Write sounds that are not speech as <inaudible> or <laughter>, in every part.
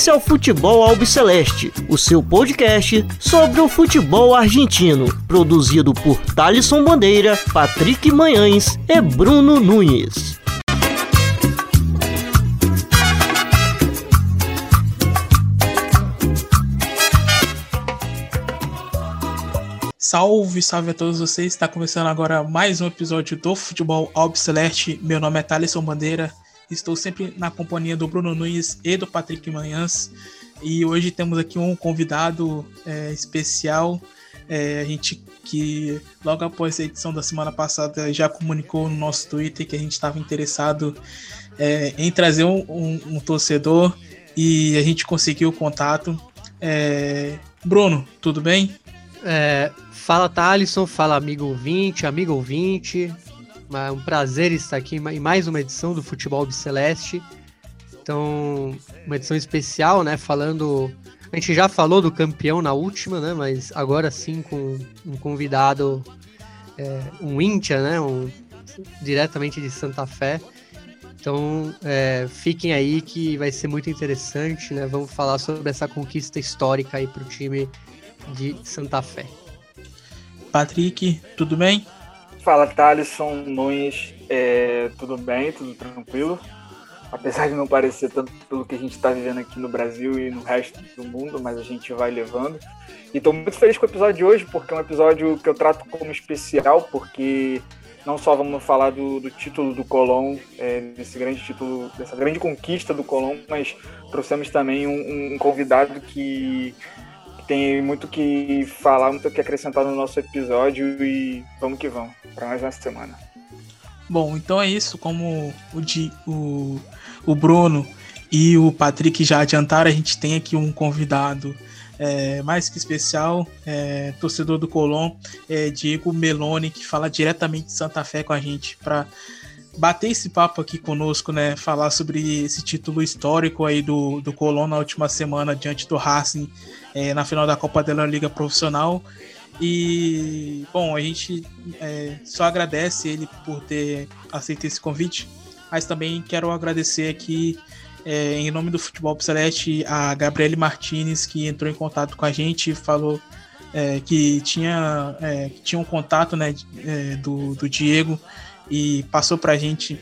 Esse é o Futebol Albiceleste, o seu podcast sobre o futebol argentino, produzido por Thalisson Bandeira, Patrick Manhães e Bruno Nunes. Salve, salve a todos vocês. Está começando agora mais um episódio do Futebol Albiceleste. Meu nome é Thaleson Bandeira. Estou sempre na companhia do Bruno Nunes e do Patrick Manhãs. E hoje temos aqui um convidado é, especial. É, a gente que logo após a edição da semana passada já comunicou no nosso Twitter que a gente estava interessado é, em trazer um, um, um, torcedor e a gente conseguiu o contato. É, Bruno, tudo bem? É, fala Thalisson, fala amigo ouvinte, amigo ouvinte. É um prazer estar aqui em mais uma edição do Futebol Celeste. Então, uma edição especial, né? Falando. A gente já falou do campeão na última, né? Mas agora sim com um convidado, é, um Íntia, né? Um, diretamente de Santa Fé. Então, é, fiquem aí que vai ser muito interessante, né? Vamos falar sobre essa conquista histórica aí para o time de Santa Fé. Patrick, tudo bem? Fala, Thalisson Nunes. É, tudo bem, tudo tranquilo. Apesar de não parecer tanto pelo que a gente está vivendo aqui no Brasil e no resto do mundo, mas a gente vai levando. E estou muito feliz com o episódio de hoje, porque é um episódio que eu trato como especial, porque não só vamos falar do, do título do Colón, é, desse grande título, dessa grande conquista do Colón, mas trouxemos também um, um convidado que tem muito que falar, muito que acrescentar no nosso episódio e vamos que vamos, para mais uma semana. Bom, então é isso, como o, Di, o, o Bruno e o Patrick já adiantaram, a gente tem aqui um convidado é, mais que especial, é, torcedor do Colón, é, Diego Meloni, que fala diretamente de Santa Fé com a gente para bater esse papo aqui conosco, né? Falar sobre esse título histórico aí do, do Colón na última semana diante do Racing é, na final da Copa da Liga Profissional. E, bom, a gente é, só agradece ele por ter aceito esse convite, mas também quero agradecer aqui, é, em nome do Futebol Celeste, a Gabriele Martinez, que entrou em contato com a gente, falou é, que, tinha, é, tinha um contato né, é, do, do Diego e passou para a gente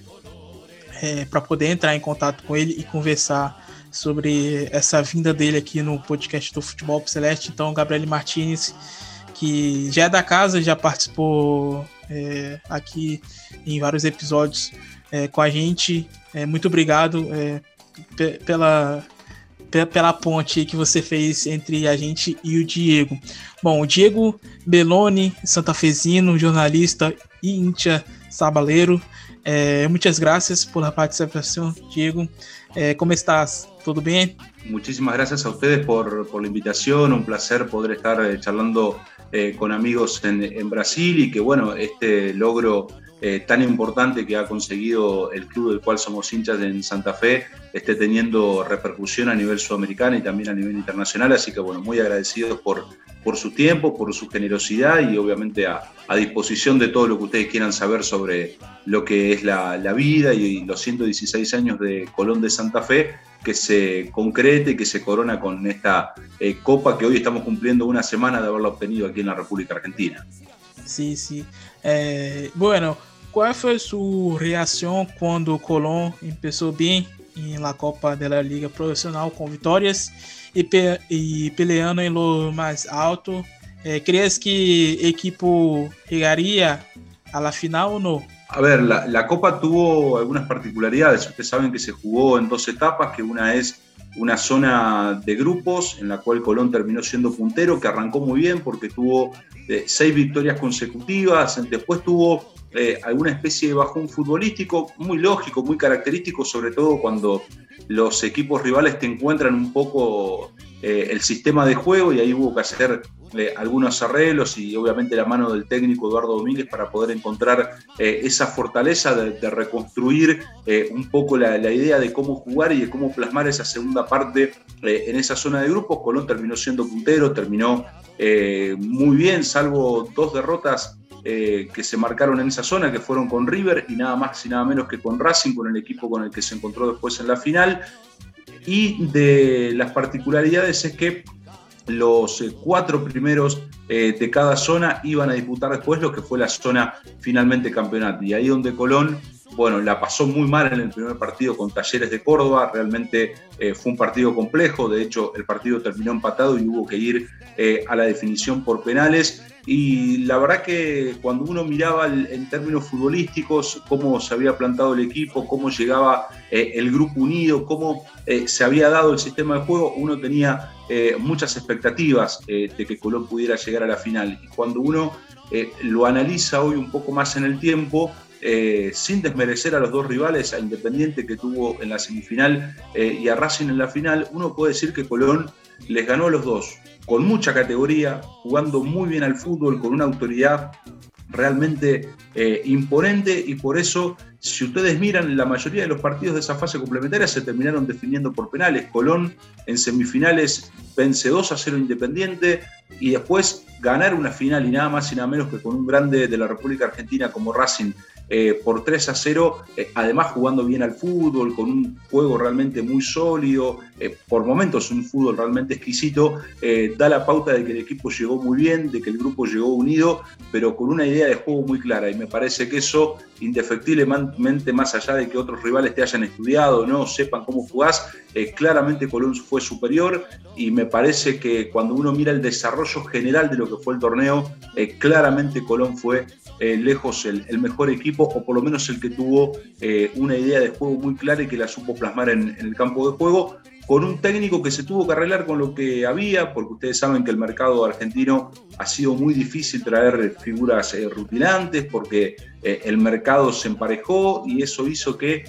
é, para poder entrar em contato com ele e conversar sobre essa vinda dele aqui no podcast do Futebol Celeste. Então, Gabriel Martinez, que já é da casa, já participou é, aqui em vários episódios é, com a gente. É, muito obrigado é, pela, pela ponte que você fez entre a gente e o Diego. Bom, o Diego Beloni, santafesino, jornalista e íntia sabaleiro. É, muitas graças pela participação, Diego. ¿Cómo estás? ¿Todo bien? Muchísimas gracias a ustedes por, por la invitación, un placer poder estar eh, charlando eh, con amigos en, en, Brasil y que bueno, este logro eh, tan importante que ha conseguido el club del cual somos hinchas en Santa Fe esté teniendo repercusión a nivel sudamericano y también a nivel internacional, así que bueno, muy agradecidos por, por su tiempo, por su generosidad y obviamente a, a, disposición de todo lo que ustedes quieran saber sobre lo que es la, la vida y, los 116 años de Colón de Santa Fe, que se concrete, que se corona con esta eh, copa que hoy estamos cumpliendo una semana de haberla obtenido aquí en la República Argentina. Sí, sí. Eh, bueno, ¿cuál fue su reacción cuando Colón empezó bien en la Copa de la Liga Profesional con victorias? y, pe y peleando en lo más alto. Eh, ¿Crees que equipo llegaría a la final o no? A ver, la, la, Copa tuvo algunas particularidades. Ustedes saben que se jugó en dos etapas, que una es una zona de grupos en la cual Colón terminó siendo puntero, que arrancó muy bien porque tuvo seis victorias consecutivas, después tuvo eh, alguna especie de bajón futbolístico, muy lógico, muy característico, sobre todo cuando los equipos rivales te encuentran un poco eh, el sistema de juego y ahí hubo que hacer eh, algunos arreglos y obviamente la mano del técnico Eduardo Domínguez para poder encontrar esa fortaleza de, reconstruir un poco la, la, idea de cómo jugar y de cómo plasmar esa segunda parte en esa zona de grupos. Colón terminó siendo puntero, terminó muy bien, salvo dos derrotas eh, que se marcaron en esa zona, que fueron con River y nada más y nada menos que con Racing, con el equipo con el que se encontró después en la final. y de las particularidades es que los cuatro primeros de cada zona iban a disputar después lo que fue la zona finalmente campeonato. Y ahí donde Colón bueno, la pasó muy mal en el primer partido con Talleres de Córdoba, realmente eh, fue un partido complejo, de hecho el partido terminó empatado y hubo que ir eh, a la definición por penales. Y la verdad que cuando uno miraba en términos futbolísticos cómo se había plantado el equipo, cómo llegaba eh, el grupo unido, cómo se había dado el sistema de juego, uno tenía muchas expectativas de que Colón pudiera llegar a la final. Y cuando uno lo analiza hoy un poco más en el tiempo, eh, sin desmerecer a los dos rivales, a Independiente que tuvo en la semifinal eh, y a Racing en la final, uno puede decir que Colón les ganó a los dos, con mucha categoría, jugando muy bien al fútbol, con una autoridad realmente eh, imponente y por eso, si ustedes miran, la mayoría de los partidos de esa fase complementaria se terminaron definiendo por penales. Colón en semifinales vence 2 a 0 Independiente y después ganar una final y nada más y nada menos que con un grande de la República Argentina como Racing eh, por 3 a 0, eh, además jugando bien al fútbol, con un juego realmente muy sólido, eh, por momentos un fútbol realmente exquisito, da la pauta de que el equipo llegó muy bien, de que el grupo llegó unido, pero con una idea de juego muy clara. Y me parece que eso, indefectiblemente, más allá de que otros rivales te hayan estudiado, no sepan cómo jugás, claramente Colón fue superior y me parece que cuando uno mira el desarrollo general de lo que fue el torneo, claramente Colón fue lejos el mejor equipo o por lo menos el que tuvo eh, una idea de juego muy clara y que la supo plasmar en, el campo de juego, con un técnico que se tuvo que arreglar con lo que había, porque ustedes saben que el mercado argentino ha sido muy difícil traer figuras eh, rutinantes, porque eh, el mercado se emparejó y eso hizo que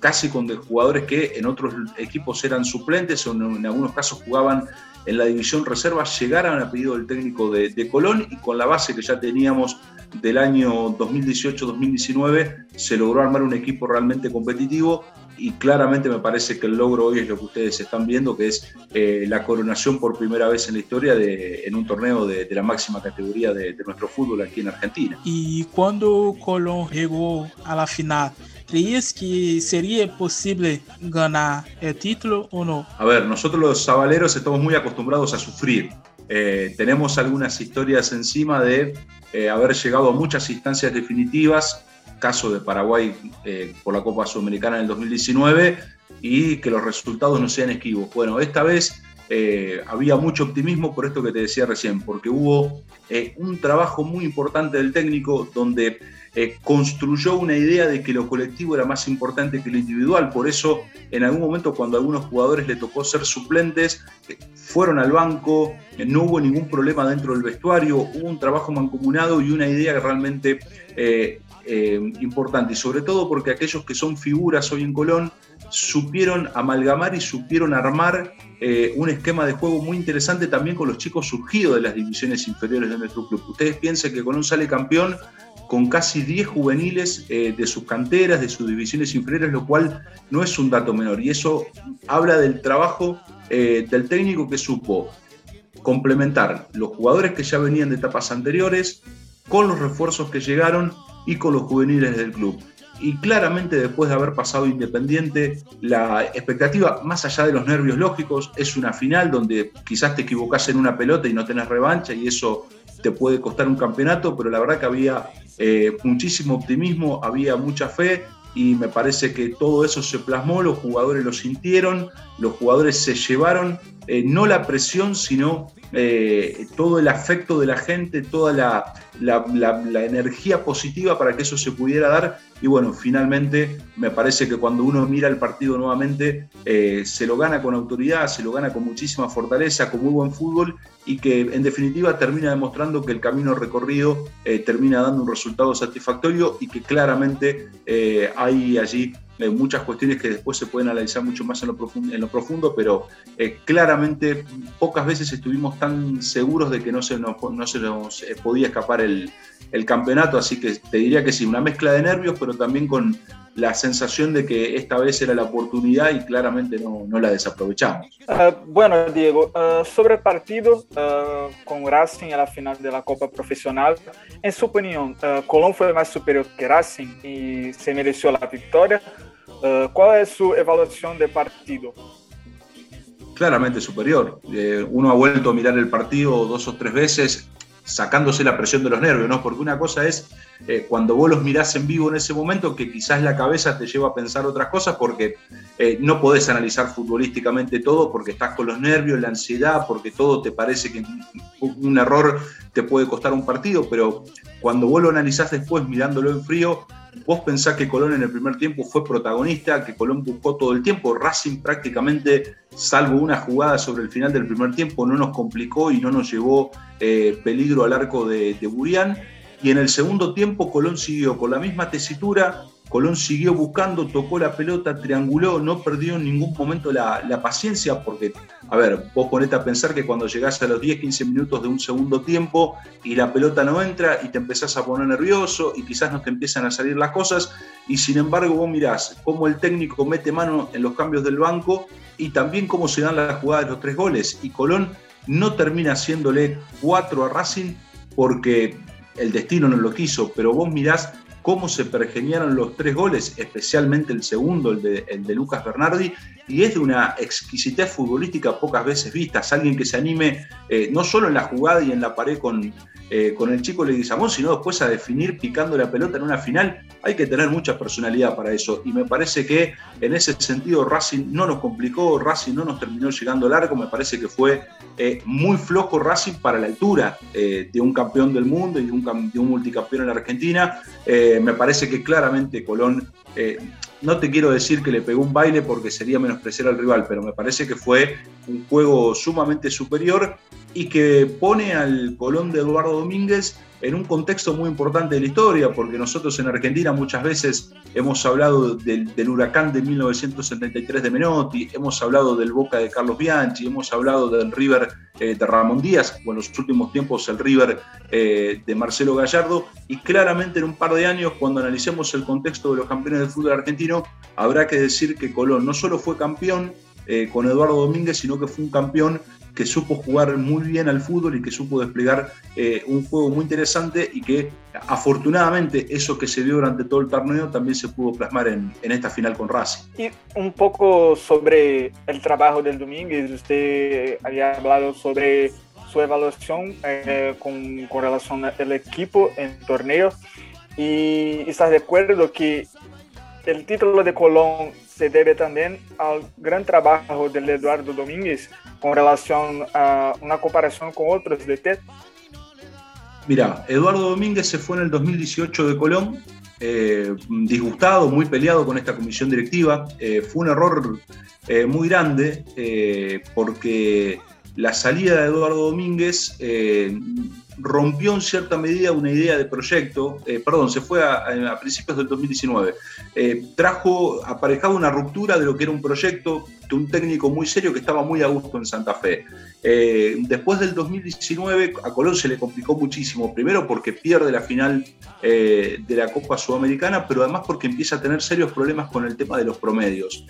casi con jugadores que en otros equipos eran suplentes o en algunos casos jugaban en la división reserva llegaran a pedido del técnico de, Colón y con la base que ya teníamos del año 2018-2019 se logró armar un equipo realmente competitivo y claramente me parece que el logro hoy es lo que ustedes están viendo, que es eh, la coronación por primera vez en la historia de, en un torneo de, la máxima categoría de, de, nuestro fútbol aquí en Argentina. Y cuando Colón llegó a la final, ¿Creías que sería posible ganar el título o no? A ver, nosotros los sabaleros estamos muy acostumbrados a sufrir. Eh, tenemos algunas historias encima de eh, haber llegado a muchas instancias definitivas, caso de Paraguay eh, por la Copa Sudamericana en el 2019, y que los resultados no sean esquivos. Bueno, esta vez había mucho optimismo por esto que te decía recién, porque hubo un trabajo muy importante del técnico donde eh, construyó una idea de que lo colectivo era más importante que lo individual. Por eso, en algún momento, cuando a algunos jugadores le tocó ser suplentes, eh, fueron al banco, eh, no hubo ningún problema dentro del vestuario, hubo un trabajo mancomunado y una idea realmente importante. Y sobre todo porque aquellos que son figuras hoy en Colón supieron amalgamar y supieron armar un esquema de juego muy interesante también con los chicos surgidos de las divisiones inferiores de nuestro club. Ustedes piensen que Colón sale campeón con casi 10 juveniles eh, de sus canteras, de sus divisiones inferiores, lo cual no es un dato menor. Y eso habla del trabajo eh, del técnico que supo complementar los jugadores que ya venían de etapas anteriores con los refuerzos que llegaron y con los juveniles del club. Y claramente después de haber pasado Independiente, la expectativa, más allá de los nervios lógicos, es una final donde quizás te equivocas en una pelota y no tenés revancha y eso te puede costar un campeonato, pero la verdad que había eh, muchísimo optimismo, había mucha fe y me parece que todo eso se plasmó, los jugadores lo sintieron, los jugadores se llevaron eh, no la presión, sino eh, todo el afecto de la gente, toda la, energía positiva para que eso se pudiera dar. Y bueno, finalmente me parece que cuando uno mira el partido nuevamente, eh, se lo gana con autoridad, se lo gana con muchísima fortaleza, con muy buen fútbol y que en definitiva termina demostrando que el camino recorrido termina dando un resultado satisfactorio y que claramente hay allí muchas cuestiones que después se pueden analizar mucho más en lo profundo, en lo profundo pero eh, claramente pocas veces estuvimos tan seguros de que no se nos, no se nos eh, podía escapar el, el campeonato, así que te diría que sí, una mezcla de nervios, pero también con la sensación de que esta vez era la oportunidad y claramente no, no la desaprovechamos. Uh, bueno, Diego, uh, sobre el partido uh, con Racing en la final de la Copa Profesional, en su opinión, Colón fue más superior que Racing y se mereció la victoria Uh, ¿Cuál es su evaluación de partido? Claramente superior. Eh, uno ha vuelto a mirar el partido dos o tres veces sacándose la presión de los nervios, ¿no? Porque una cosa es eh, cuando vos los mirás en vivo en ese momento, que quizás la cabeza te lleva a pensar otras cosas, porque eh, no podés analizar futbolísticamente todo, porque estás con los nervios, la ansiedad, porque todo te parece que un error te puede costar un partido, pero cuando vos lo analizás después mirándolo en frío, vos pensás que Colón en el primer tiempo fue protagonista, que Colón buscó todo el tiempo, Racing prácticamente, salvo una jugada sobre el final del primer tiempo, no nos complicó y no nos llevó eh, peligro al arco de, de Burián. Y en el segundo tiempo Colón siguió con la misma tesitura, Colón siguió buscando, tocó la pelota, trianguló, no perdió en ningún momento la, paciencia, porque, a ver, vos ponete a pensar que cuando llegás a los 10, 15 minutos de un segundo tiempo y la pelota no entra y te empezás a poner nervioso y quizás no te empiezan a salir las cosas, y sin embargo vos mirás cómo el técnico mete mano en los cambios del banco y también cómo se dan las jugadas de los tres goles, y Colón no termina haciéndole cuatro a Racing porque el destino no lo quiso, pero vos mirás cómo se pergeniaron los tres goles, especialmente el segundo, el de, Lucas Bernardi, y es de una exquisitez futbolística pocas veces vista. alguien que se anime eh, no solo en la jugada y en la pared con, eh, con el chico Leguizamón, sino después a definir picando la pelota en una final. Hay que tener mucha personalidad para eso. Y me parece que en ese sentido Racing no nos complicó, Racing no nos terminó llegando largo. Me parece que fue eh, muy flojo Racing para la altura eh, de un campeón del mundo y de un, de un multicampeón en la Argentina. me parece que claramente Colón no te quiero decir que le pegó un baile porque sería menospreciar al rival, pero me parece que fue un juego sumamente superior y que pone al Colón de Eduardo Domínguez en un contexto muy importante de la historia, porque nosotros en Argentina muchas veces hemos hablado del, huracán de 1973 de Menotti, hemos hablado del Boca de Carlos Bianchi, hemos hablado del River eh, de Ramón Díaz, o en los últimos tiempos el River eh, de Marcelo Gallardo, y claramente en un par de años, cuando analicemos el contexto de los campeones del fútbol argentino, habrá que decir que Colón no solo fue campeón, eh, con Eduardo Domínguez, sino que fue un campeón que supo jugar muy bien al fútbol y que supo desplegar eh, un juego muy interesante y que afortunadamente eso que se vio durante todo el torneo también se pudo plasmar en, en esta final con Racing. Y un poco sobre el trabajo del Domínguez, usted había hablado sobre su evaluación eh, con, con, relación al equipo en torneo y está de acuerdo que el título de Colón se debe también al gran trabajo de Eduardo Domínguez con relación a una comparación con otros de TED? Mira, Eduardo Domínguez se fue en el 2018 de Colón, eh, disgustado, muy peleado con esta comisión directiva. Eh, fue un error eh, muy grande porque la salida de Eduardo Domínguez rompió en cierta medida una idea de proyecto, eh, perdón, se fue a, principios del 2019, eh, trajo aparejado una ruptura de lo que era un proyecto de un técnico muy serio que estaba muy a gusto en Santa Fe. Eh, después del 2019 a Colón se le complicó muchísimo, primero porque pierde la final de la Copa Sudamericana, pero además porque empieza a tener serios problemas con el tema de los promedios.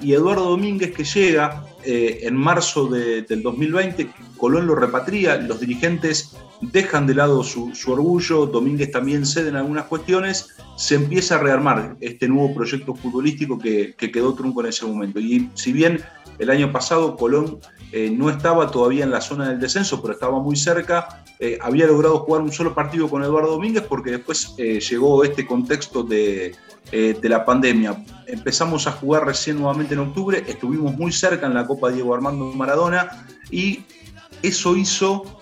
Y Eduardo Domínguez que llega en marzo del 2020, Colón lo repatria, los dirigentes dejan de lado su, orgullo, Domínguez también cede en algunas cuestiones, se empieza a rearmar este nuevo proyecto futbolístico que, quedó trunco en ese momento. Y si bien el año pasado Colón eh, no estaba todavía en la zona del descenso, pero estaba muy cerca, eh, había logrado jugar un solo partido con Eduardo Domínguez porque después eh, llegó este contexto de, de la pandemia. Empezamos a jugar recién nuevamente en octubre, estuvimos muy cerca en la Copa Diego Armando Maradona y eso hizo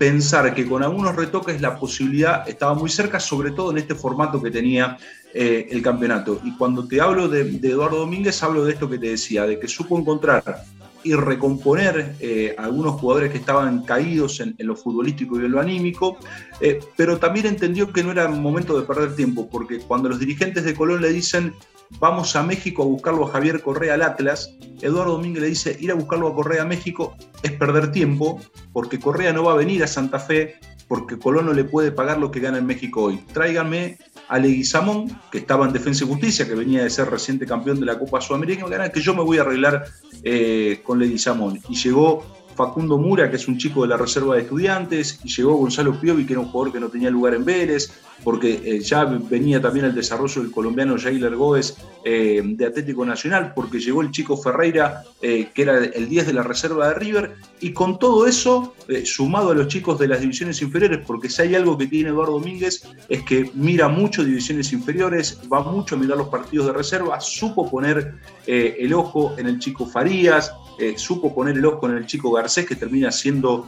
pensar que con algunos retoques la posibilidad estaba muy cerca, sobre todo en este formato que tenía eh, el campeonato. Y cuando te hablo de, Eduardo Domínguez, hablo de esto que te decía, de que supo encontrar y recomponer eh, algunos jugadores que estaban caídos en, lo futbolístico y en lo anímico, eh, pero también entendió que no era momento de perder tiempo, porque cuando los dirigentes de Colón le dicen vamos a México a buscarlo a Javier Correa al Atlas, Eduardo Domínguez le dice, ir a buscarlo a Correa a México es perder tiempo, porque Correa no va a venir a Santa Fe, porque Colón no le puede pagar lo que gana en México hoy. Tráiganme a Leguizamón, que estaba en Defensa y Justicia, que venía de ser reciente campeón de la Copa Sudamericana, que yo me voy a arreglar eh, con Leguizamón. Y llegó Facundo Mura, que es un chico de la reserva de estudiantes, y llegó Gonzalo Piovi, que era un jugador que no tenía lugar en Vélez, porque eh, ya venía también el desarrollo del colombiano Jailer Góez eh, de Atlético Nacional, porque llegó el chico Ferreira, eh, que era el 10 de la reserva de River, y con todo eso, sumado a los chicos de las divisiones inferiores, porque si hay algo que tiene Eduardo Domínguez, es que mira mucho divisiones inferiores, va mucho a mirar los partidos de reserva, supo poner el ojo en el chico Farías, supo poner el ojo en el chico Garcés, que termina siendo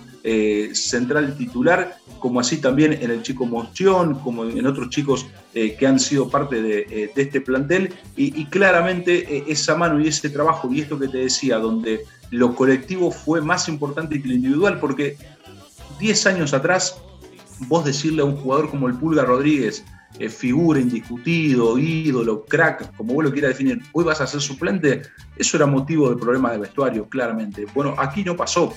central titular, como así también en el chico Mostión, como en otros chicos eh, que han sido parte de, eh, este plantel. Y, claramente eh, esa mano y ese trabajo y esto que te decía, donde lo colectivo fue más importante que lo individual, porque 10 años atrás, vos decirle a un jugador como el Pulga Rodríguez, figura indiscutido, ídolo, crack, como vos lo quieras definir, hoy vas a ser suplente, eso era motivo de problemas de vestuario, claramente. Bueno, aquí no pasó.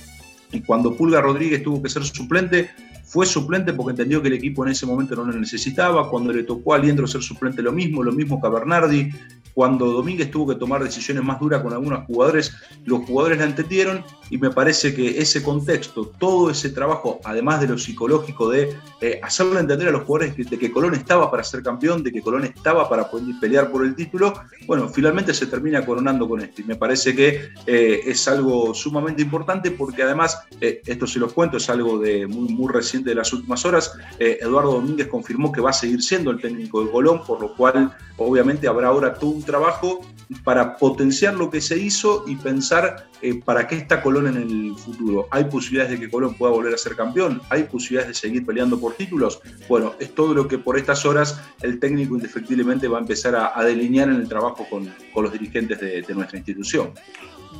Y cuando Pulga Rodríguez tuvo que ser suplente, fue suplente porque entendió que el equipo en ese momento no lo necesitaba. Cuando le tocó a Liendro ser suplente, lo mismo, lo mismo que a Bernardi. Cuando Domínguez tuvo que tomar decisiones más duras con algunos jugadores, los jugadores la entendieron y me parece que ese contexto, todo ese trabajo, además de lo psicológico de eh, hacerle entender a los jugadores de que Colón estaba para ser campeón, de que Colón estaba para poder pelear por el título, bueno, finalmente se termina coronando con esto. Y me parece que eh, es algo sumamente importante porque además, eh, esto se los cuento, es algo de muy, muy reciente de las últimas horas, Eduardo Domínguez confirmó que va a seguir siendo el técnico de Colón, por lo cual obviamente habrá ahora todo un trabajo para potenciar lo que se hizo y pensar eh, para qué está Colón en el futuro. ¿Hay posibilidades de que Colón pueda volver a ser campeón? ¿Hay posibilidades de seguir peleando por títulos? Bueno, es todo lo que por estas horas el técnico indefectiblemente va a empezar a, delinear en el trabajo con, los dirigentes de, nuestra institución.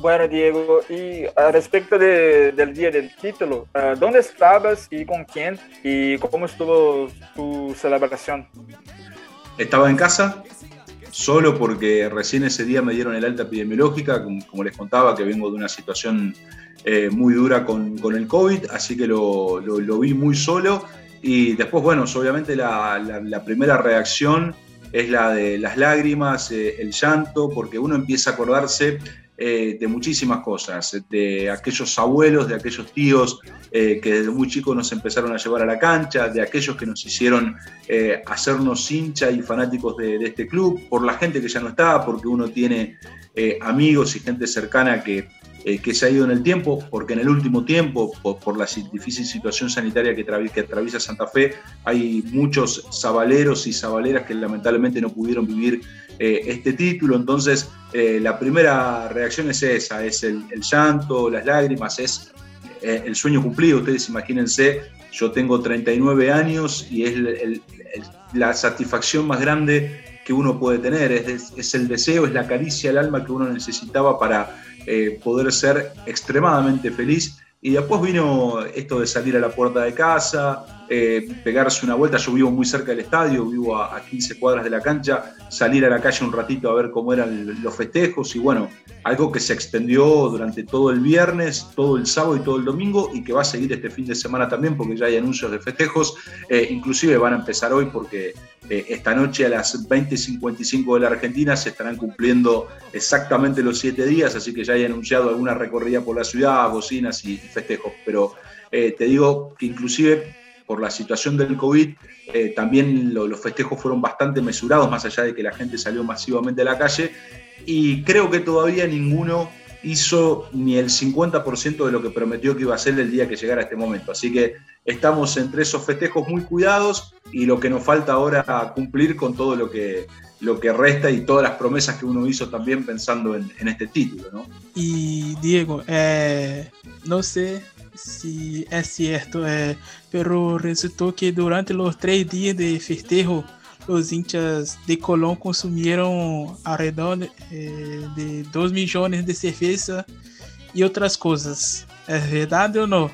Bueno, Diego, y respecto del día del título, ah, ¿dónde estabas y con quién? ¿Y cómo estuvo tu celebración? Estaba en casa, solo porque recién ese día me dieron el alta epidemiológica, como, les contaba, que vengo de una situación eh, muy dura con, el COVID, así que lo, vi muy solo. Y después, bueno, obviamente la, primera reacción es la de las lágrimas, eh, el llanto, porque uno empieza a acordarse eh, de muchísimas cosas, de aquellos abuelos, de aquellos tíos eh, que desde muy chicos nos empezaron a llevar a la cancha, de aquellos que nos hicieron hacernos hincha y fanáticos de, este club, por la gente que ya no está, porque uno tiene amigos y gente cercana que, que, se ha ido en el tiempo, porque en el último tiempo, por, la difícil situación sanitaria que, atraviesa Santa Fe, hay muchos sabaleros y sabaleras que lamentablemente no pudieron vivir eh, este título. Entonces, eh, la primera reacción es esa, es el, llanto, las lágrimas, es eh, el sueño cumplido. Ustedes imagínense, yo tengo 39 años y es la satisfacción más grande que uno puede tener, es, el deseo, es la caricia al alma que uno necesitaba para poder ser extremadamente feliz. Y después vino esto de salir a la puerta de casa, eh, pegarse una vuelta. Yo vivo muy cerca del estadio, vivo a, 15 cuadras de la cancha, salir a la calle un ratito a ver cómo eran los festejos y bueno, algo que se extendió durante todo el viernes, todo el sábado y todo el domingo y que va a seguir este fin de semana también porque ya hay anuncios de festejos, eh, inclusive van a empezar hoy porque eh, esta noche a las 20.55 de la Argentina se estarán cumpliendo exactamente los siete días, así que ya hay anunciado alguna recorrida por la ciudad, bocinas y festejos, pero te digo que inclusive por la situación del COVID, eh, también los festejos fueron bastante mesurados, más allá de que la gente salió masivamente a la calle, y creo que todavía ninguno hizo ni el 50% de lo que prometió que iba a hacer el día que llegara este momento. Así que estamos entre esos festejos muy cuidados y lo que nos falta ahora cumplir con todo lo que, lo que resta y todas las promesas que uno hizo también pensando en, este título. Y Diego, eh, no sé si é certo, é, pero resultou que durante os três dias de festejo, os hinchas de Colón consumiram alrededor de, eh, de 2 milhões de cerveja e outras coisas. É verdade ou não?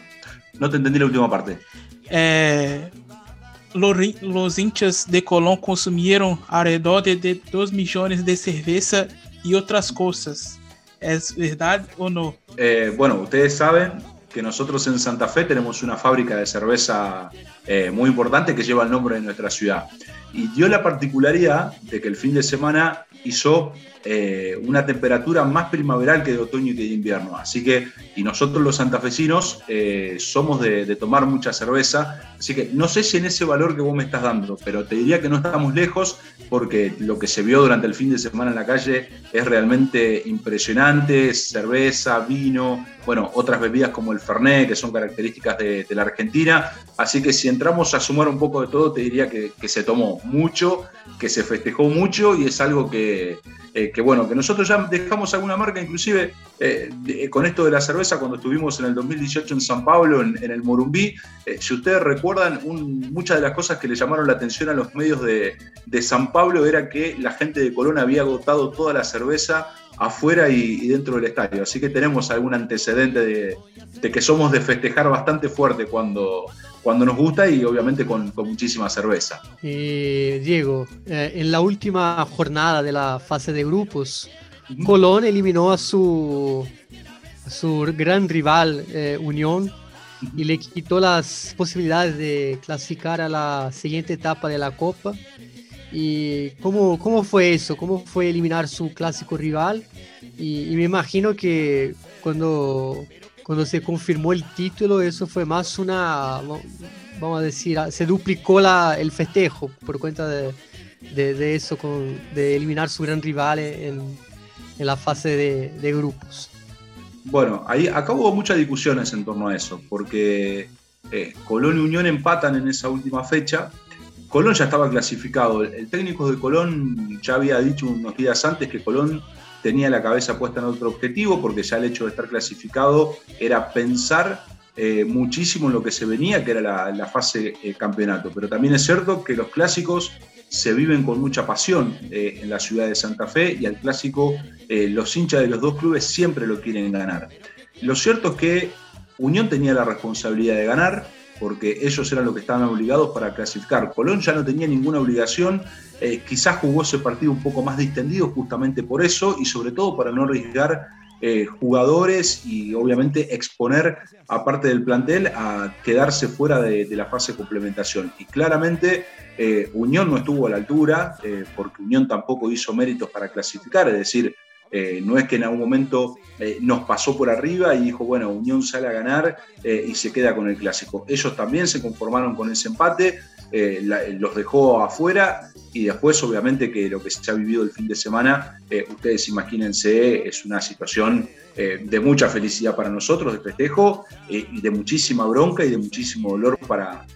Não te entendi a última parte. É, los hinchas de Colón consumiram alrededor de, de 2 milhões de cerveja e outras coisas. ¿Es verdade ou não? Eh, bueno, ustedes sabem que nosotros en Santa Fe tenemos una fábrica de cerveza eh, muy importante que lleva el nombre de nuestra ciudad. y dio la particularidad de que el fin de semana hizo eh, una temperatura más primaveral que de otoño y que de invierno. Así que, y nosotros los santafesinos eh, somos de, tomar mucha cerveza, así que no sé si en ese valor que vos me estás dando, pero te diría que no estamos lejos porque lo que se vio durante el fin de semana en la calle es realmente impresionante, cerveza, vino, bueno, otras bebidas como el Fernet, que son características de, la Argentina, así que si entramos a sumar un poco de todo, te diría que se tomó mucho, que se festejó mucho y es algo que eh, que bueno, que nosotros ya dejamos alguna marca, inclusive eh, con esto de la cerveza, cuando estuvimos en el 2018 en San Pablo, en, el Morumbí, eh, si ustedes recuerdan, muchas de las cosas que le llamaron la atención a los medios de, San Pablo era que la gente de Colón había agotado toda la cerveza afuera y, dentro del estadio. Así que tenemos algún antecedente de, de que somos de festejar bastante fuerte cuando, cuando nos gusta y obviamente con, muchísima cerveza. Diego, eh, en la última jornada de la fase de grupos, Colón eliminó a su, su gran rival eh, Unión y le quitó las posibilidades de clasificar a la siguiente etapa de la Copa. ¿Y cómo, cómo fue eso? ¿Cómo fue eliminar su clásico rival? y me imagino que cuando cuando se confirmó el título, eso fue más una, vamos a decir, se duplicó la, el festejo por cuenta de, eso, con, de eliminar su gran rival en, en la fase de, de, grupos. Bueno, ahí acá hubo muchas discusiones en torno a eso, porque eh, Colón y Unión empatan en esa última fecha. Colón ya estaba clasificado. El técnico de Colón ya había dicho unos días antes que Colón tenía la cabeza puesta en otro objetivo, porque ya el hecho de estar clasificado era pensar eh, muchísimo en lo que se venía, que era la, fase eh, campeonato. Pero también es cierto que los clásicos se viven con mucha pasión eh, en la ciudad de Santa Fe y al clásico los hinchas de los dos clubes siempre lo quieren ganar. Lo cierto es que Unión tenía la responsabilidad de ganar, porque ellos eran los que estaban obligados para clasificar. Colón ya no tenía ninguna obligación, eh, quizás jugó ese partido un poco más distendido justamente por eso y sobre todo para no arriesgar eh, jugadores y obviamente exponer a parte del plantel a quedarse fuera de, la fase de complementación. Y claramente eh, Unión no estuvo a la altura, porque Unión tampoco hizo méritos para clasificar, es decir, eh, no es que en algún momento eh, nos pasó por arriba y dijo, bueno, Unión sale a ganar eh, y se queda con el clásico. Ellos también se conformaron con ese empate, los dejó afuera y después obviamente que lo que se ha vivido el fin de semana, ustedes imagínense, es una situación de mucha felicidad para nosotros, de festejo y de muchísima bronca y de muchísimo dolor para,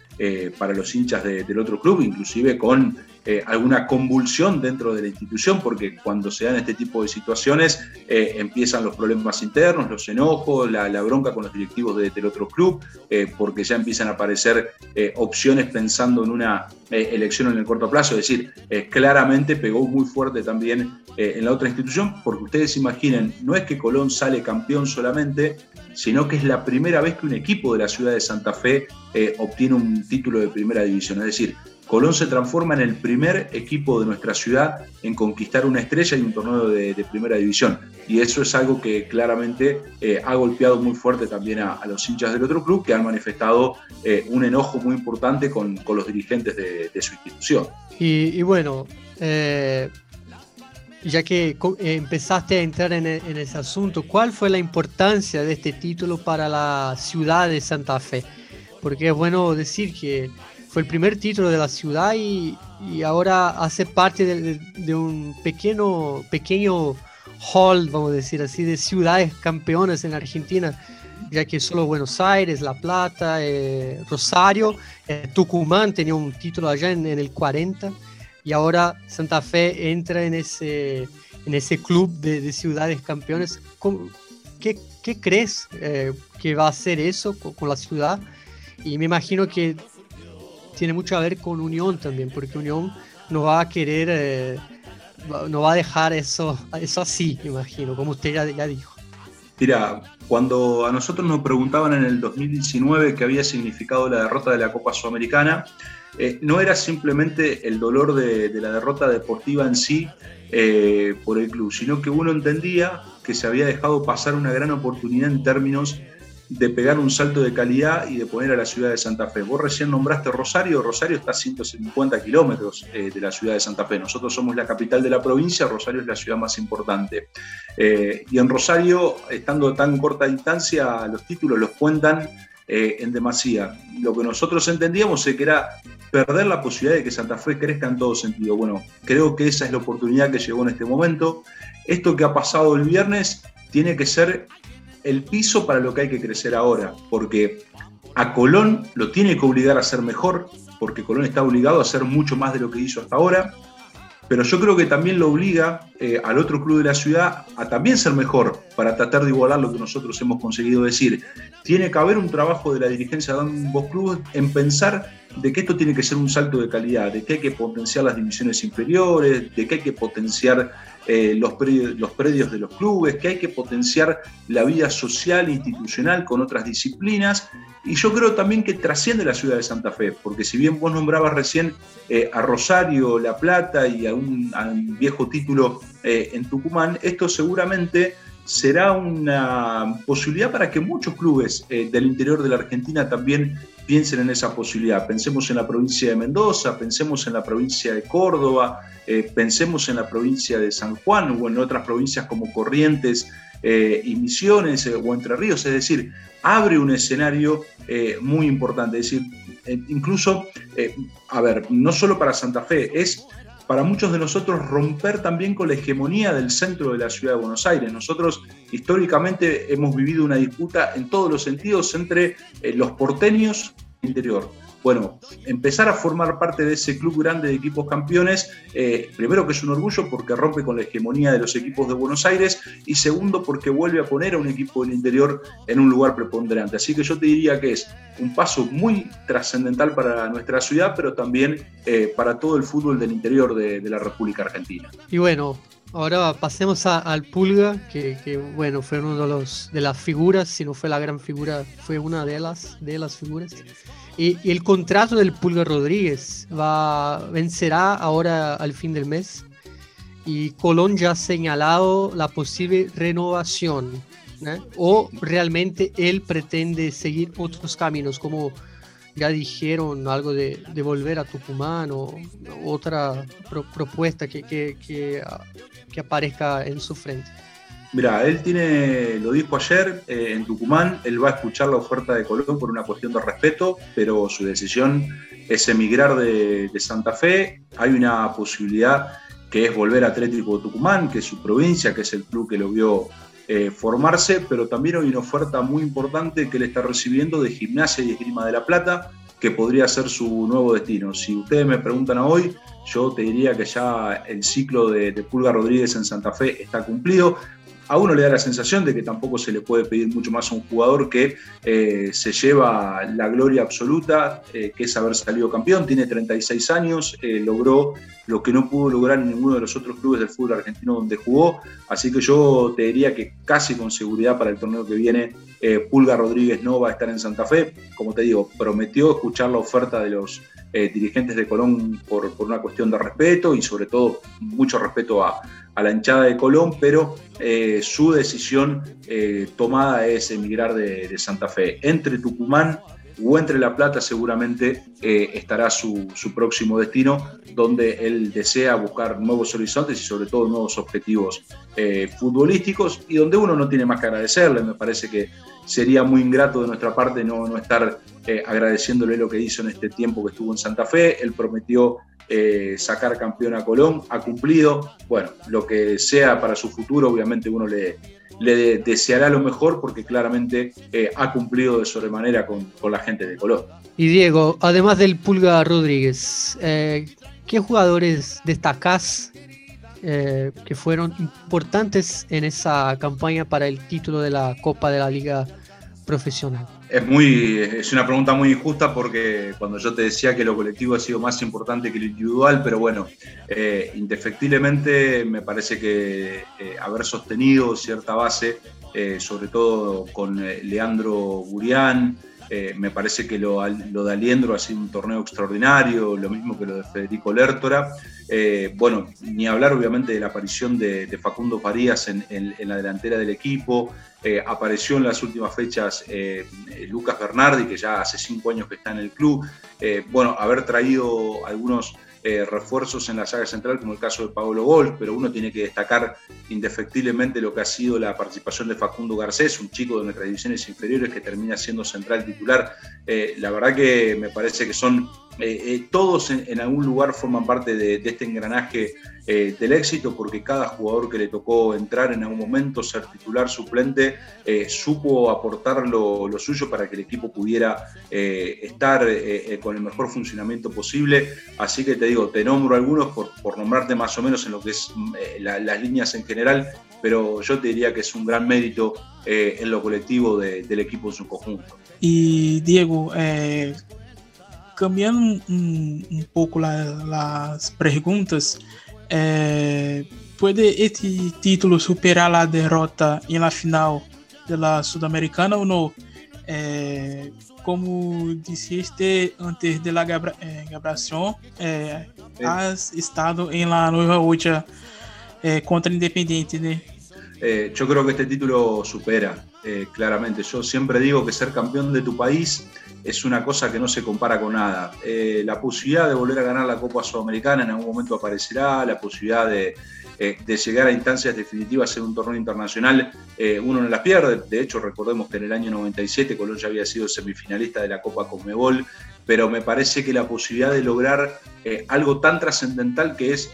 para los hinchas del otro club, inclusive con eh, alguna convulsión dentro de la institución, porque cuando se dan este tipo de situaciones eh, empiezan los problemas internos, los enojos, la, bronca con los directivos del otro club, eh, porque ya empiezan a aparecer opciones pensando en una elección en el corto plazo. Es decir, claramente pegó muy fuerte también en la otra institución, porque ustedes imaginen, no es que Colón sale campeón solamente, sino que es la primera vez que un equipo de la ciudad de Santa Fe obtiene un título de primera división. Es decir, Colón se transforma en el primer equipo de nuestra ciudad en conquistar una estrella y un torneo de, primera división. Y eso es algo que claramente eh, ha golpeado muy fuerte también a, los hinchas del otro club que han manifestado eh, un enojo muy importante con, los dirigentes de, su institución. Y, bueno, eh, ya que empezaste a entrar en, en ese asunto, ¿cuál fue la importancia de este título para la ciudad de Santa Fe? Porque es bueno decir que fue el primer título de la ciudad y, ahora hace parte de, un pequeño, pequeño hall, vamos a decir así, de ciudades campeonas en Argentina, ya que solo Buenos Aires, La Plata, eh, Rosario, eh, Tucumán tenía un título allá en, el 40 y ahora Santa Fe entra en ese, en ese club de, ciudades campeones. ¿Qué, qué crees eh, que va a hacer eso con la ciudad? Y me imagino que tiene mucho a ver con Unión también, porque Unión no va a querer, eh, no va a dejar eso, eso así, imagino, como usted ya, dijo. Mira, cuando a nosotros nos preguntaban en el 2019 qué había significado la derrota de la Copa Sudamericana, eh, no era simplemente el dolor de, la derrota deportiva en sí eh, por el club, sino que uno entendía que se había dejado pasar una gran oportunidad en términos de pegar un salto de calidad y de poner a la ciudad de Santa Fe. Vos recién nombraste Rosario, Rosario está a 150 kilómetros eh, de la ciudad de Santa Fe. Nosotros somos la capital de la provincia, Rosario es la ciudad más importante. Eh, y en Rosario, estando tan corta distancia, los títulos los cuentan eh, en demasía. Lo que nosotros entendíamos es que era perder la posibilidad de que Santa Fe crezca en todo sentido. Bueno, creo que esa es la oportunidad que llegó en este momento. Esto que ha pasado el viernes tiene que ser el piso para lo que hay que crecer ahora, porque a Colón lo tiene que obligar a ser mejor, porque Colón está obligado a hacer mucho más de lo que hizo hasta ahora, pero yo creo que también lo obliga eh, al otro club de la ciudad a también ser mejor para tratar de igualar lo que nosotros hemos conseguido decir. Tiene que haber un trabajo de la dirigencia de ambos clubes en pensar de que esto tiene que ser un salto de calidad, de que hay que potenciar las divisiones inferiores, de que hay que potenciar eh, los, predios, los predios de los clubes, que hay que potenciar la vida social e institucional con otras disciplinas. Y yo creo también que trasciende la ciudad de Santa Fe, porque si bien vos nombrabas recién eh, a Rosario, La Plata y a un, viejo título eh, en Tucumán, esto seguramente será una posibilidad para que muchos clubes del interior de la Argentina también piensen en esa posibilidad. Pensemos en la provincia de Mendoza, pensemos en la provincia de Córdoba, eh, pensemos en la provincia de San Juan o en otras provincias como Corrientes eh, y Misiones eh, o Entre Ríos. Es decir, abre un escenario muy importante. Es decir, incluso, a ver, no solo para Santa Fe, es para muchos de nosotros romper también con la hegemonía del centro de la ciudad de Buenos Aires. Nosotros históricamente hemos vivido una disputa en todos los sentidos entre los porteños y el interior bueno, empezar a formar parte de ese club grande de equipos campeones, eh, primero que es un orgullo porque rompe con la hegemonía de los equipos de Buenos Aires y segundo porque vuelve a poner a un equipo del interior en un lugar preponderante. Así que yo te diría que es un paso muy trascendental para nuestra ciudad, pero también eh, para todo el fútbol del interior de, la República Argentina. Y bueno, Ahora pasemos al Pulga, que, bueno, fue uno de los de las figuras, si no fue la gran figura, fue una de las de las figuras y, el contrato del Pulga Rodríguez va, vencerá ahora al fin del mes. Y Colón ya ha señalado la posible renovación. O realmente él pretende seguir otros caminos, como ya dijeron algo de, volver a Tucumán o otra propuesta que, que, que, que aparezca en su frente. Mira, él tiene, lo dijo ayer eh, en Tucumán, él va a escuchar la oferta de Colón por una cuestión de respeto, pero su decisión es emigrar de, Santa Fe. Hay una posibilidad que es volver a Atlético de Tucumán, que es su provincia, que es el club que lo vio eh, formarse, pero también hay una oferta muy importante que él está recibiendo de Gimnasia y Esgrima de la Plata, que podría ser su nuevo destino. Si ustedes me preguntan hoy, yo te diría que ya el ciclo de Pulga Rodríguez en Santa Fe está cumplido a uno le da la sensación de que tampoco se le puede pedir mucho más a un jugador que eh, se lleva la gloria absoluta, eh, que es haber salido campeón, tiene 36 años, eh, logró lo que no pudo lograr en ninguno de los otros clubes del fútbol argentino donde jugó, así que yo te diría que casi con seguridad para el torneo que viene, Pulga Rodríguez no va a estar en Santa Fe, como te digo, prometió escuchar la oferta de los dirigentes de Colón por, por una cuestión de respeto y sobre todo mucho respeto a a la hinchada de Colón, pero eh, su decisión eh, tomada es emigrar de, Santa Fe. Entre Tucumán o entre La Plata seguramente eh, estará su, próximo destino, donde él desea buscar nuevos horizontes y sobre todo nuevos objetivos futbolísticos y donde uno no tiene más que agradecerle. Me parece que sería muy ingrato de nuestra parte no, no estar agradeciéndole lo que hizo en este tiempo que estuvo en Santa Fe. Él prometió eh, sacar campeón a Colón, ha cumplido. Bueno, lo que sea para su futuro, obviamente uno le, deseará lo mejor porque claramente eh, ha cumplido de sobremanera con, con, la gente de Colón. Y Diego, además del Pulga Rodríguez, eh, ¿qué jugadores destacás que fueron importantes en esa campaña para el título de la Copa de la Liga Profesional? Es, muy, es una pregunta muy injusta porque cuando yo te decía que lo colectivo ha sido más importante que lo individual, pero bueno, eh, indefectiblemente me parece que eh, haber sostenido cierta base, eh, sobre todo con Leandro Burián, me parece que lo, de Aliendro ha sido un torneo extraordinario, lo mismo que lo de Federico Lertora. Bueno, ni hablar obviamente de la aparición de, Facundo Farías en, la delantera del equipo. Eh, apareció en las últimas fechas Lucas Bernardi, que ya hace cinco años que está en el club. bueno, haber traído algunos eh, refuerzos en la saga central, como el caso de Pablo Gol, pero uno tiene que destacar indefectiblemente lo que ha sido la participación de Facundo Garcés, un chico de nuestras divisiones inferiores que termina siendo central titular. Eh, la verdad que me parece que son eh, todos en, algún lugar forman parte de, este engranaje del éxito, porque cada jugador que le tocó entrar en algún momento, ser titular suplente, supo aportar lo, suyo para que el equipo pudiera estar con el mejor funcionamiento posible. Así que te digo, te nombro algunos por, nombrarte más o menos en lo que es eh, las líneas en general, pero yo te diría que es un gran mérito eh, en lo colectivo del equipo en su conjunto. Y Diego, eh, cambiando un, poco las preguntas, ¿puede este título superar la derrota en la final de la Sudamericana o no? como dijiste antes de la grabación, eh, eh, has estado en la nueva lucha eh, contra Independiente, ¿no? Eh, yo creo que este título supera, eh, claramente. Yo siempre digo que ser campeón de tu país es una cosa que no se compara con nada. Eh, la posibilidad de volver a ganar la Copa Sudamericana en algún momento aparecerá, la posibilidad de, de llegar a instancias definitivas en un torneo internacional, uno no las pierde. De hecho, recordemos que en el año 97 Colón ya había sido semifinalista de la Copa Conmebol, pero me parece que la posibilidad de lograr algo tan trascendental que es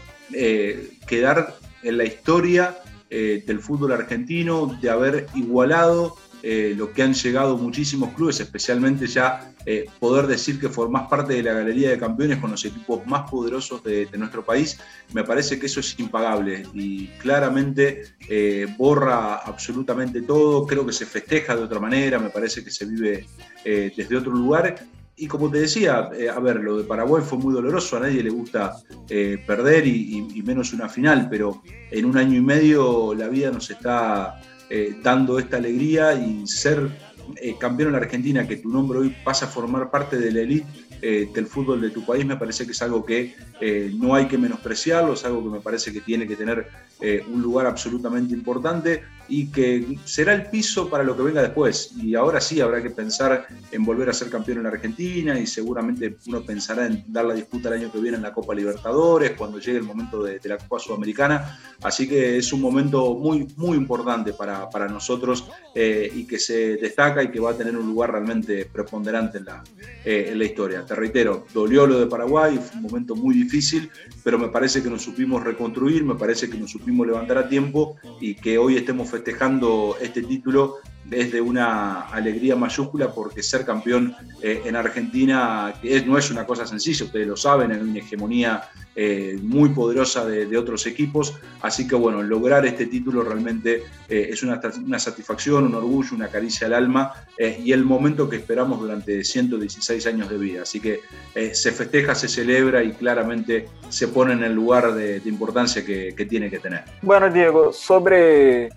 quedar en la historia eh, del fútbol argentino, de haber igualado eh, lo que han llegado muchísimos clubes, especialmente ya eh, poder decir que formás parte de la galería de campeones con los equipos más poderosos de, nuestro país, me parece que eso es impagable y claramente borra absolutamente todo, creo que se festeja de otra manera, me parece que se vive desde otro lugar. Y como te decía, eh, a ver, lo de Paraguay fue muy doloroso, a nadie le gusta eh, perder y, menos una final, pero en un año y medio la vida nos está eh, dando esta alegría y ser campeón en la Argentina, que tu nombre hoy pasa a formar parte de la elite del fútbol de tu país, me parece que es algo que no hay que menospreciarlo, es algo que me parece que tiene que tener un lugar absolutamente importante y que será el piso para lo que venga después. Y ahora sí habrá que pensar en volver a ser campeón en la Argentina y seguramente uno pensará en dar la disputa el año que viene en la Copa Libertadores, cuando llegue el momento de, la Copa Sudamericana. Así que es un momento muy, muy importante para, para nosotros eh, y que se destaca y que va a tener un lugar realmente preponderante en la, eh, en la historia. Te reitero, dolió lo de Paraguay, fue un momento muy difícil, pero me parece que nos supimos reconstruir, me parece que nos supimos levantar a tiempo y que hoy estemos festejando este título es de una alegría mayúscula porque ser campeón eh, en Argentina no es una cosa sencilla, ustedes lo saben, hay una hegemonía eh, muy poderosa de, otros equipos, así que bueno, lograr este título realmente eh, es una, una, satisfacción, un orgullo, una caricia al alma y el momento que esperamos durante 116 años de vida, así que se festeja, se celebra y claramente se pone en el lugar de, importancia que tiene que tener. Bueno, Diego, sobre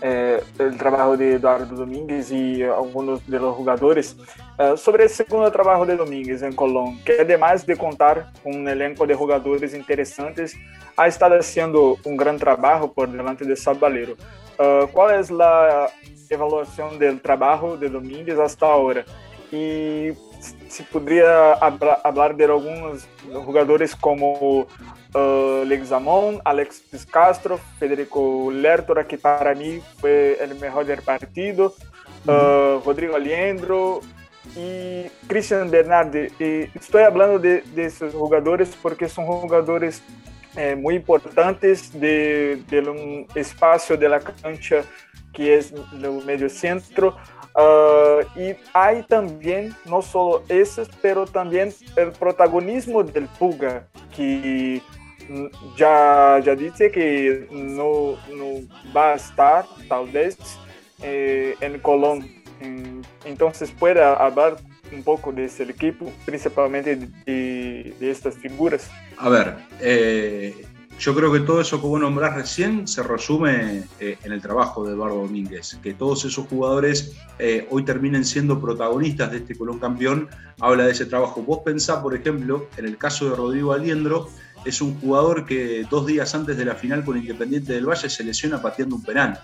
é, o trabalho de Eduardo Domingues e alguns dos jogadores. É, sobre esse segundo trabalho de Domingues em Colón, que además de contar com um elenco de jogadores interessantes, ha estado sendo um grande trabalho por delante de Sabaleiro. Uh, qual é a avaliação do trabalho de Domingues hasta agora? E se poderia falar de alguns jogadores como uh, Leguizamón, Alexis Castro, Federico Lertora, que para mí fue el mejor del partido, uh, Rodrigo Aliendro y Cristian Bernardi. Y estoy hablando de, de esos jugadores porque son jugadores eh, muy importantes de, de un espacio de la cancha que es el medio centro. Uh, y hay también, no solo esos, pero también el protagonismo del Puga, que já, já disse que não, não vai estar, talvez, eh, em Colón. Então, pode falar um pouco desse equipo, principalmente de, de, estas figuras? A ver, eh, yo creo que todo eso que vos nombrás recién se resume eh, en el trabajo de Eduardo Domínguez. Que todos esos jugadores eh, hoy terminen siendo protagonistas de este Colón campeón, habla de ese trabajo. Vos pensás, por ejemplo, en el caso de Rodrigo Aliendro, es un jugador que dos días antes de la final con Independiente del Valle se lesiona pateando un penal.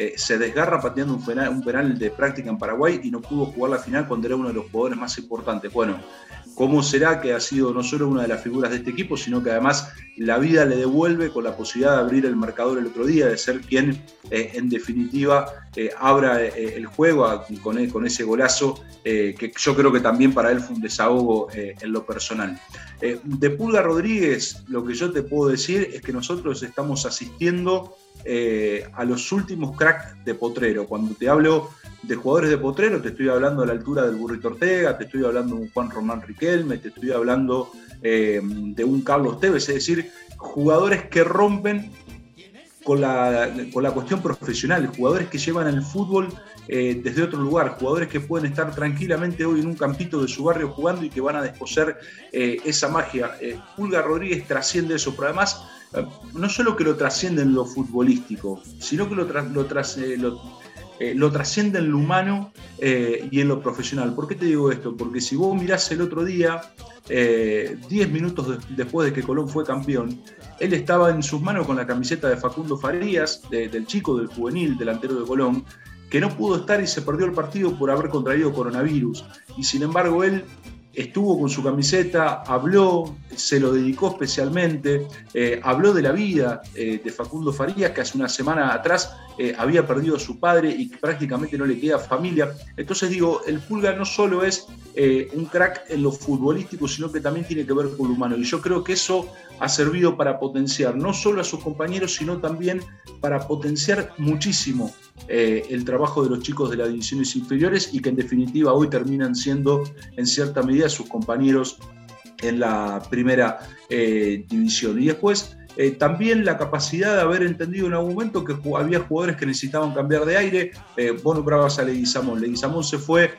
Eh, se desgarra pateando un penal, un penal de práctica en Paraguay y no pudo jugar la final cuando era uno de los jugadores más importantes. Bueno, ¿cómo será que ha sido no solo una de las figuras de este equipo, sino que además la vida le devuelve con la posibilidad de abrir el marcador el otro día, de ser quien eh, en definitiva eh, abra el juego con, con, ese golazo que yo creo que también para él fue un desahogo en lo personal. de Pulga Rodríguez, lo que yo te puedo decir es que nosotros estamos asistiendo eh, a los últimos cracks de Potrero. Cuando te hablo de jugadores de Potrero, te estoy hablando a la altura del Burrito Ortega, te estoy hablando de un Juan Román Riquelme, te estoy hablando eh, de un Carlos Tevez, es decir, jugadores que rompen con la, con la cuestión profesional, jugadores que llevan el fútbol eh, desde otro lugar, jugadores que pueden estar tranquilamente hoy en un campito de su barrio jugando y que van a desposer esa magia. Pulga Rodríguez trasciende eso, pero además no solo que lo trasciende en lo futbolístico, sino que lo, eh, eh, lo, trasciende en lo humano eh, y en lo profesional. ¿Por qué te digo esto? Porque si vos mirás el otro día, 10 minutos después de que Colón fue campeón, él estaba en sus manos con la camiseta de Facundo Farías, del chico del juvenil, delantero de Colón, que no pudo estar y se perdió el partido por haber contraído coronavirus. Y sin embargo él estuvo con su camiseta, habló, se lo dedicó especialmente, eh, habló de la vida eh, de Facundo Farías, que hace una semana atrás eh, había perdido a su padre y prácticamente no le queda familia. Entonces digo, el Pulga no solo es un crack en lo futbolístico, sino que también tiene que ver con lo humano. Y yo creo que eso ha servido para potenciar no solo a sus compañeros, sino también para potenciar muchísimo eh, el trabajo de los chicos de las divisiones inferiores y que en definitiva hoy terminan siendo en cierta medida sus compañeros en la primera eh, división. Y después eh, también la capacidad de haber entendido en algún momento que había jugadores que necesitaban cambiar de aire. Eh, vos nombrabas a Leguizamón. Leguizamón se fue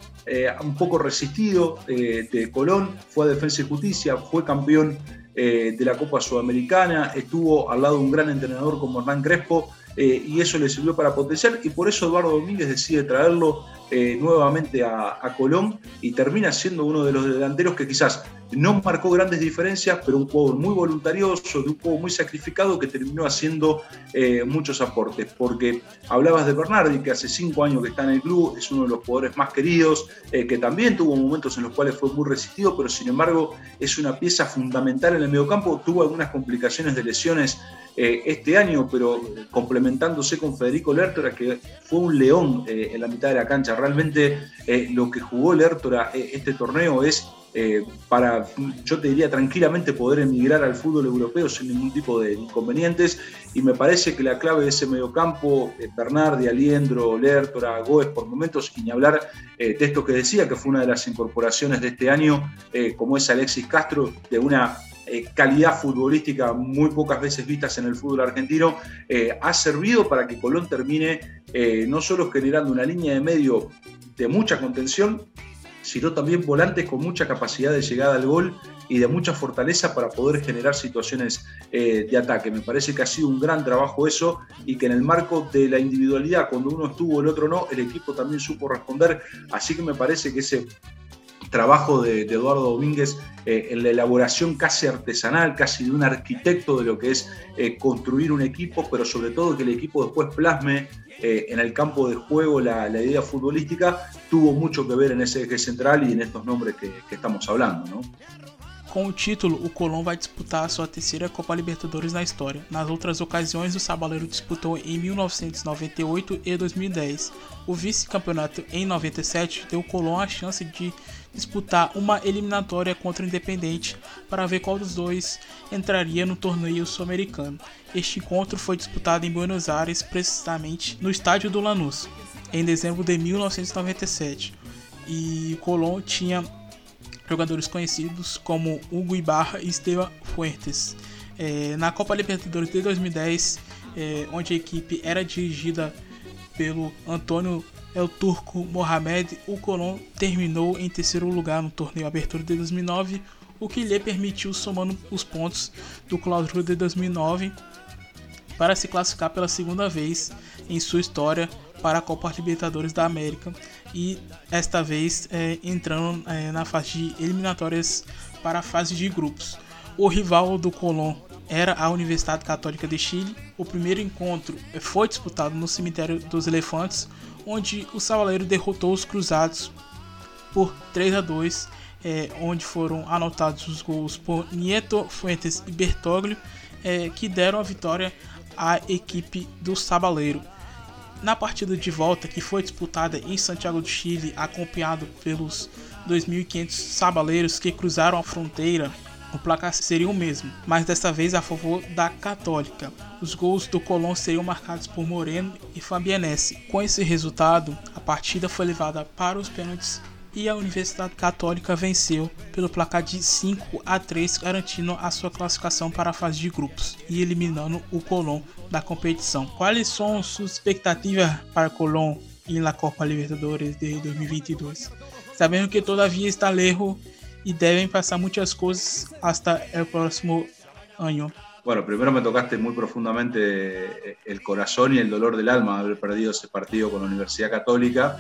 un poco resistido de Colón, fue a Defensa y Justicia, fue campeón de la Copa Sudamericana, estuvo al lado de un gran entrenador como Hernán Crespo eh, y eso le sirvió para potenciar y por eso Eduardo Domínguez decide traerlo eh, nuevamente a, Colón y termina siendo uno de los delanteros que quizás no marcó grandes diferencias, pero un jugador muy voluntarioso, de un juego muy sacrificado que terminó haciendo eh, muchos aportes. Porque hablabas de Bernardi, que hace cinco años que está en el club, es uno de los jugadores más queridos, que también tuvo momentos en los cuales fue muy resistido, pero sin embargo es una pieza fundamental en el mediocampo. Tuvo algunas complicaciones de lesiones eh, este año, pero complementándose con Federico Lertora, que fue un león eh, en la mitad de la cancha. Realmente eh, lo que jugó Lertora este torneo es para, yo te diría tranquilamente, poder emigrar al fútbol europeo sin ningún tipo de inconvenientes. Y me parece que la clave de ese mediocampo, Bernardi, Aliendro, Lertora, Goes por momentos, y ni hablar de esto que decía, que fue una de las incorporaciones de este año, como es Alexis Castro, de una eh, calidad futbolística muy pocas veces vistas en el fútbol argentino, eh, ha servido para que Colón termine eh, no solo generando una línea de medio de mucha contención, sino también volantes con mucha capacidad de llegada al gol y de mucha fortaleza para poder generar situaciones de ataque. Me parece que ha sido un gran trabajo eso y que en el marco de la individualidad, cuando uno estuvo, el otro no, el equipo también supo responder. Así que me parece que ese trabajo de, Eduardo Domínguez eh, en la elaboración casi artesanal, casi de un arquitecto de lo que es eh, construir un equipo, pero sobre todo que el equipo después plasme eh, en el campo de juego la, idea futbolística, tuvo mucho que ver en ese eje central y en estos nombres que, que estamos hablando. ¿no? Com o título, o Colón vai disputar a sua terceira Copa Libertadores na história. Nas outras ocasiões, o Sabaleiro disputou em 1998 e 2010. O vice-campeonato em 97 deu Colón a chance de disputar uma eliminatória contra o Independente para ver qual dos dois entraria no torneio sul-americano. Este encontro foi disputado em Buenos Aires, precisamente no estádio do Lanús, em dezembro de 1997. E Colón tinha jogadores conhecidos como Hugo Ibarra e Esteban Fuentes. É, na Copa Libertadores de 2010, é, onde a equipe era dirigida pelo Antônio El Turco Mohamed, o Colón terminou em terceiro lugar no torneio Abertura de 2009. o que lhe permitiu somando os pontos do Clausura de 2009 para se classificar pela segunda vez em sua história para a Copa Libertadores da América e esta vez é, entrando é, na fase de eliminatórias para a fase de grupos. O rival do Colón era a Universidade Católica de Chile. O primeiro encontro foi disputado no Cemitério dos Elefantes, onde o Savaleiro derrotou os Cruzados por 3 a 2, é, onde foram anotados os gols por Nieto, Fuentes e Bertoglio, é, que deram a vitória à equipe do Sabaleiro. Na partida de volta, que foi disputada em Santiago do Chile, acompanhado pelos 2.500 sabaleiros que cruzaram a fronteira, o placar seria o mesmo, mas desta vez a favor da Católica. Os gols do Colón seriam marcados por Moreno e Fabianese. Com esse resultado, a partida foi levada para os pênaltis e a Universidade Católica venceu pelo placar de 5 a 3, garantindo a sua classificação para a fase de grupos e eliminando o Colón da competição. Quais são suas expectativas para Colón em la Copa Libertadores de 2022? Sabendo que todavia está lejos y deben pasar muchas cosas hasta el próximo año. Bueno, primero me tocaste muy profundamente el corazón y el dolor del alma haber perdido ese partido con la Universidad Católica,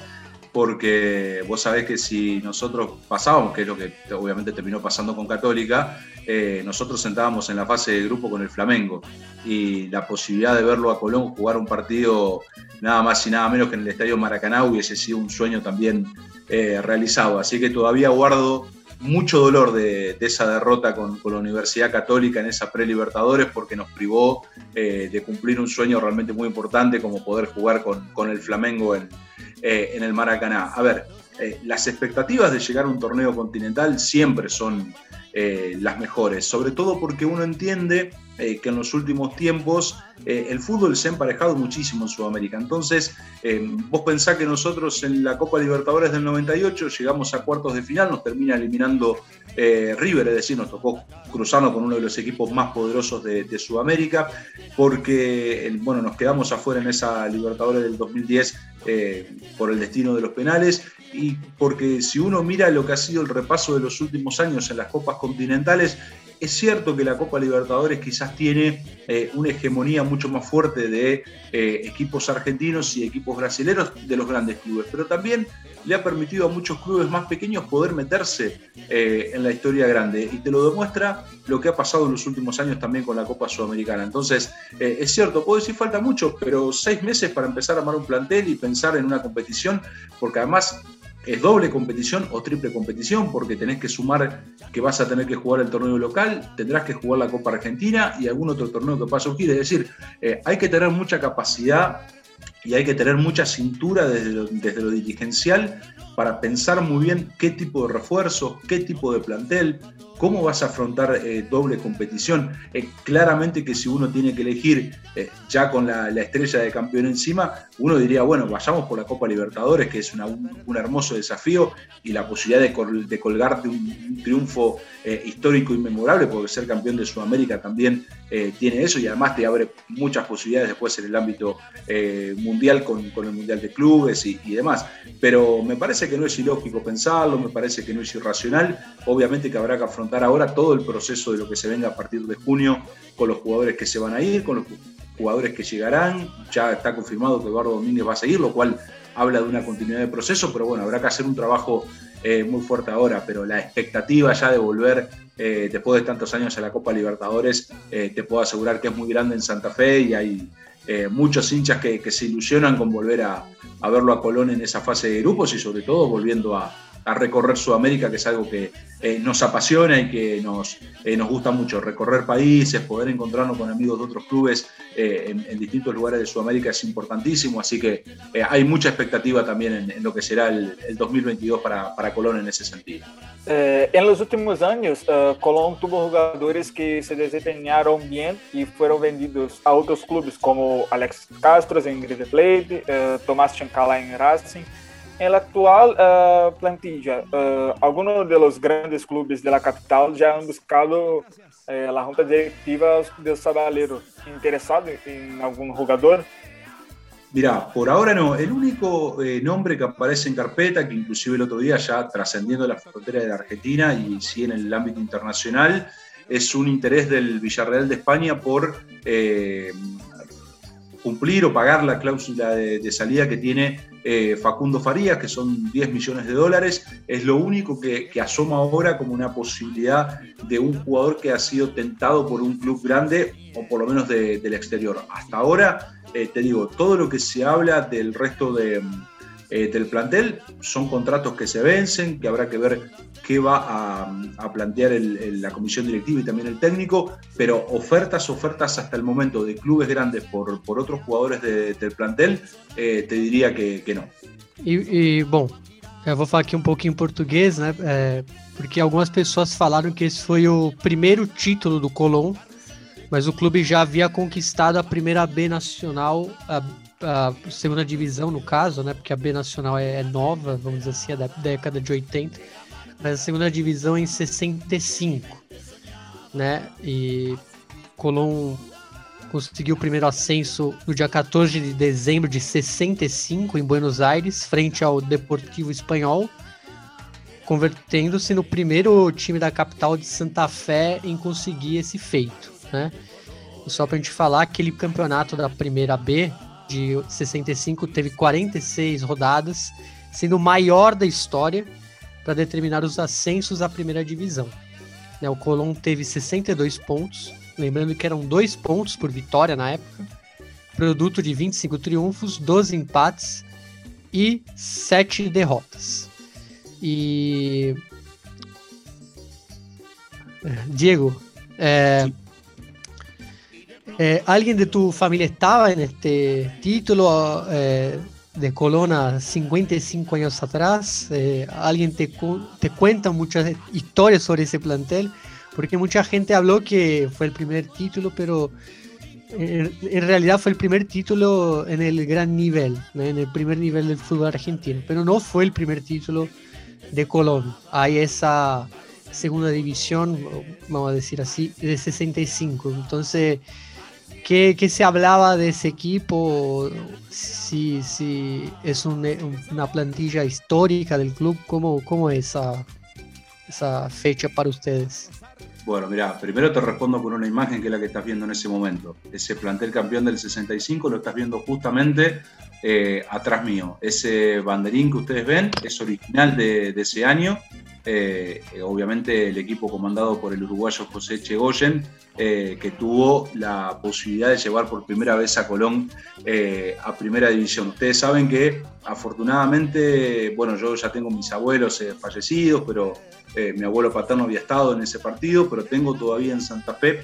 porque vos sabés que si nosotros pasábamos, que es lo que obviamente terminó pasando con Católica, eh, nosotros sentábamos en la fase de grupo con el Flamengo y la posibilidad de verlo a Colón jugar un partido nada más y nada menos que en el Estadio Maracaná hubiese sido un sueño también eh, realizado. Así que todavía guardo mucho dolor de, esa derrota con, la Universidad Católica en esa pre-Libertadores porque nos privó eh, de cumplir un sueño realmente muy importante como poder jugar con, el Flamengo en, eh, en, el Maracaná. A ver, eh, las expectativas de llegar a un torneo continental siempre son las mejores, sobre todo porque uno entiende que en los últimos tiempos eh, el fútbol se ha emparejado muchísimo en Sudamérica. Entonces, eh, vos pensás que nosotros en la Copa Libertadores del 98 llegamos a cuartos de final, nos termina eliminando eh, River, es decir, nos tocó cruzarnos con uno de los equipos más poderosos de, Sudamérica, porque bueno, nos quedamos afuera en esa Libertadores del 2010 por el destino de los penales y porque si uno mira lo que ha sido el repaso de los últimos años en las copas continentales, es cierto que la Copa Libertadores quizás tiene eh, una hegemonía mucho más fuerte de eh, equipos argentinos y equipos brasileños de los grandes clubes, pero también le ha permitido a muchos clubes más pequeños poder meterse eh, en la historia grande y te lo demuestra lo que ha pasado en los últimos años también con la Copa Sudamericana. Entonces, es cierto, puedo decir falta mucho, pero seis meses para empezar a armar un plantel y pensar en una competición, porque además es doble competición o triple competición, porque tenés que sumar que vas a tener que jugar el torneo local, tendrás que jugar la Copa Argentina y algún otro torneo que pueda surgir. Es decir, eh, hay que tener mucha capacidad y hay que tener mucha cintura desde lo, desde lo dirigencial para pensar muy bien qué tipo de refuerzos, qué tipo de plantel, ¿Cómo vas a afrontar eh, doble competición? Eh, claramente que si uno tiene que elegir eh, ya con la, estrella de campeón encima, uno diría, bueno, vayamos por la Copa Libertadores, que es un, hermoso desafío y la posibilidad de, colgarte un, triunfo histórico y memorable, porque ser campeón de Sudamérica también tiene eso y además te abre muchas posibilidades después en el ámbito mundial con, el Mundial de Clubes y, y demás. Pero me parece que no es ilógico pensarlo, me parece que no es irracional, obviamente que habrá que afrontar ahora todo el proceso de lo que se venga a partir de junio con los jugadores que se van a ir, con los jugadores que llegarán. Ya está confirmado que Eduardo Domínguez va a seguir, lo cual habla de una continuidad de proceso, pero bueno, habrá que hacer un trabajo eh, muy fuerte ahora, pero la expectativa ya de volver eh, después de tantos años a la Copa Libertadores, eh, te puedo asegurar que es muy grande en Santa Fe y hay muchos hinchas que, se ilusionan con volver a, a verlo a Colón en esa fase de grupos y sobre todo volviendo a, a recorrer Sudamérica, que es algo que eh, nos apasiona y que nos, eh, nos gusta mucho. Recorrer países, poder encontrarnos con amigos de otros clubes eh, en, distintos lugares de Sudamérica es importantísimo, así que hay mucha expectativa también en, lo que será el, 2022 para, para, Colón en ese sentido. en los últimos años, Colón tuvo jugadores que se desempeñaron bien y fueron vendidos a otros clubes como Alex Castro en River Plate, Tomás Chancala en Racing. En la actual uh, plantilla, uh, algunos de los grandes clubes de la capital ya han buscado uh, la junta directiva del Sabalero. ¿Interesado en algún jugador? Mirá, por ahora no. El único eh, nombre que aparece en carpeta, que inclusive el otro día ya trascendiendo la frontera de Argentina y sí en el ámbito internacional, es un interés del Villarreal de España por eh, cumplir o pagar la cláusula de, salida que tiene eh, Facundo Farías, que son 10 millones de dólares. Es lo único que, asoma ahora como una posibilidad de un jugador que ha sido tentado por un club grande o por lo menos del exterior. Hasta ahora, eh, te digo, todo lo que se habla del resto de, eh, del plantel. Son contratos que se vencen, que habrá que ver qué va a, plantear la comisión directiva y también el técnico, pero ofertas, ofertas hasta el momento de clubes grandes por, por otros jugadores del plantel, eh, te diría que, que no. E, e, bom, eu vou falar aqui um pouquinho em português, né? É, porque algumas pessoas falaram que esse foi o primeiro título do Colón, mas o clube já havia conquistado a primeira B nacional, a, a segunda divisão, no caso, né? Porque a B Nacional é, é, nova, vamos dizer assim, é da década de 80, mas a segunda divisão é em 65, né? E Colón conseguiu o primeiro ascenso no dia 14 de dezembro de 65 em Buenos Aires, frente ao Deportivo Espanhol, convertendo-se no primeiro time da capital de Santa Fé em conseguir esse feito, né? E só para a gente falar, aquele campeonato da primeira B de 65 teve 46 rodadas, sendo o maior da história para determinar os ascensos à primeira divisão. Né, o Colón teve 62 pontos, lembrando que eram dois pontos por vitória na época, produto de 25 triunfos, 12 empates e 7 derrotas. E. Diego, é, Eh, ¿Alguien de tu familia estaba en este título eh, de Colona 55 años atrás? Eh, ¿Alguien te, te cuenta muchas historias sobre ese plantel? Porque mucha gente habló que fue el primer título, pero en, realidad fue el primer título en el gran nivel, en el primer nivel del fútbol argentino, pero no fue el primer título de Colón. Hay esa segunda división, vamos a decir así, de 65. Entonces ¿Qué, ¿Qué, se hablaba de ese equipo? Si, si es un, una plantilla histórica del club, ¿cómo, cómo es esa, esa fecha para ustedes? Bueno, mira, primero te respondo con una imagen que es la que estás viendo en ese momento. Ese plantel campeón del 65 lo estás viendo justamente eh, atrás mío. Ese banderín que ustedes ven es original de, ese año eh, obviamente el equipo comandado por el uruguayo José Chegoyen, eh, que tuvo la posibilidad de llevar por primera vez a Colón eh, a primera división. Ustedes saben que afortunadamente, bueno, yo ya tengo mis abuelos fallecidos, pero mi abuelo paterno había estado en ese partido, pero tengo todavía en Santa Fe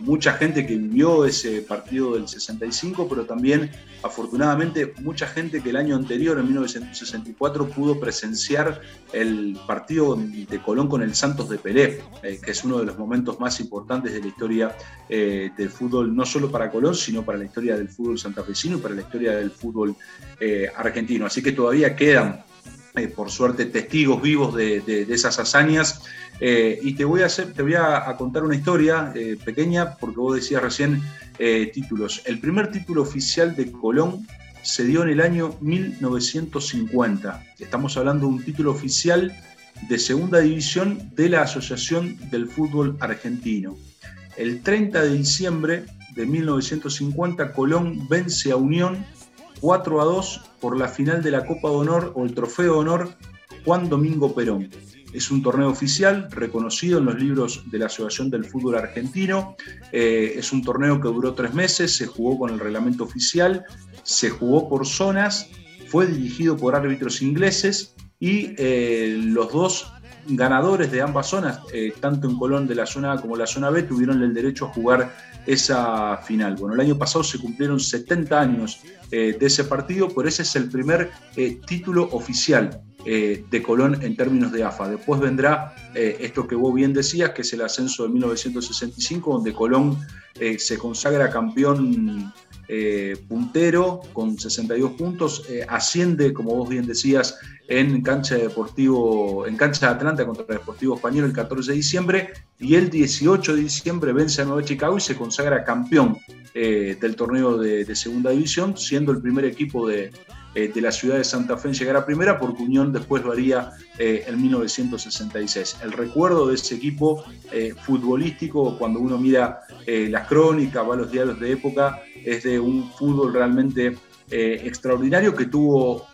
mucha gente que vivió ese partido del 65, pero también afortunadamente mucha gente que el año anterior, en 1964, pudo presenciar el partido de Colón con el Santos de Pelé, eh, que es uno de los momentos más importantes de la historia eh, del fútbol, no solo para Colón, sino para la historia del fútbol santafesino y para la historia del fútbol eh, argentino. Así que todavía quedan, por suerte, testigos vivos de, esas hazañas. y te voy a, te voy a, contar una historia pequeña, porque vos decías recién títulos. El primer título oficial de Colón se dio en el año 1950. Estamos hablando de un título oficial de segunda división de la Asociación del Fútbol Argentino. El 30 de diciembre de 1950, Colón vence a Unión 4 a 2 por la final de la Copa de Honor o el Trofeo de Honor Juan Domingo Perón. Es un torneo oficial reconocido en los libros de la Asociación del Fútbol Argentino. Eh, es un torneo que duró tres meses, se jugó con el reglamento oficial, se jugó por zonas, fue dirigido por árbitros ingleses y eh, los dos ganadores de ambas zonas, eh, tanto en Colón de la zona A como la zona B, tuvieron el derecho a jugar esa final. Bueno, el año pasado se cumplieron 70 años eh, de ese partido, pero ese es el primer título oficial de Colón en términos de AFA. Después vendrá esto que vos bien decías, que es el ascenso de 1965, donde Colón se consagra campeón eh, puntero con 62 puntos, eh, asciende, como vos bien decías, en cancha deportivo, en cancha de Atlanta contra el Deportivo Español el 14 de diciembre y el 18 de diciembre vence a Nueva Chicago y se consagra campeón eh, del torneo de, segunda división, siendo el primer equipo de, de, la ciudad de Santa Fe en llegar a primera, porque Unión después lo haría en 1966. El recuerdo de ese equipo futbolístico, cuando uno mira las crónicas, va a los diarios de época, es de un fútbol realmente eh, extraordinario que tuvo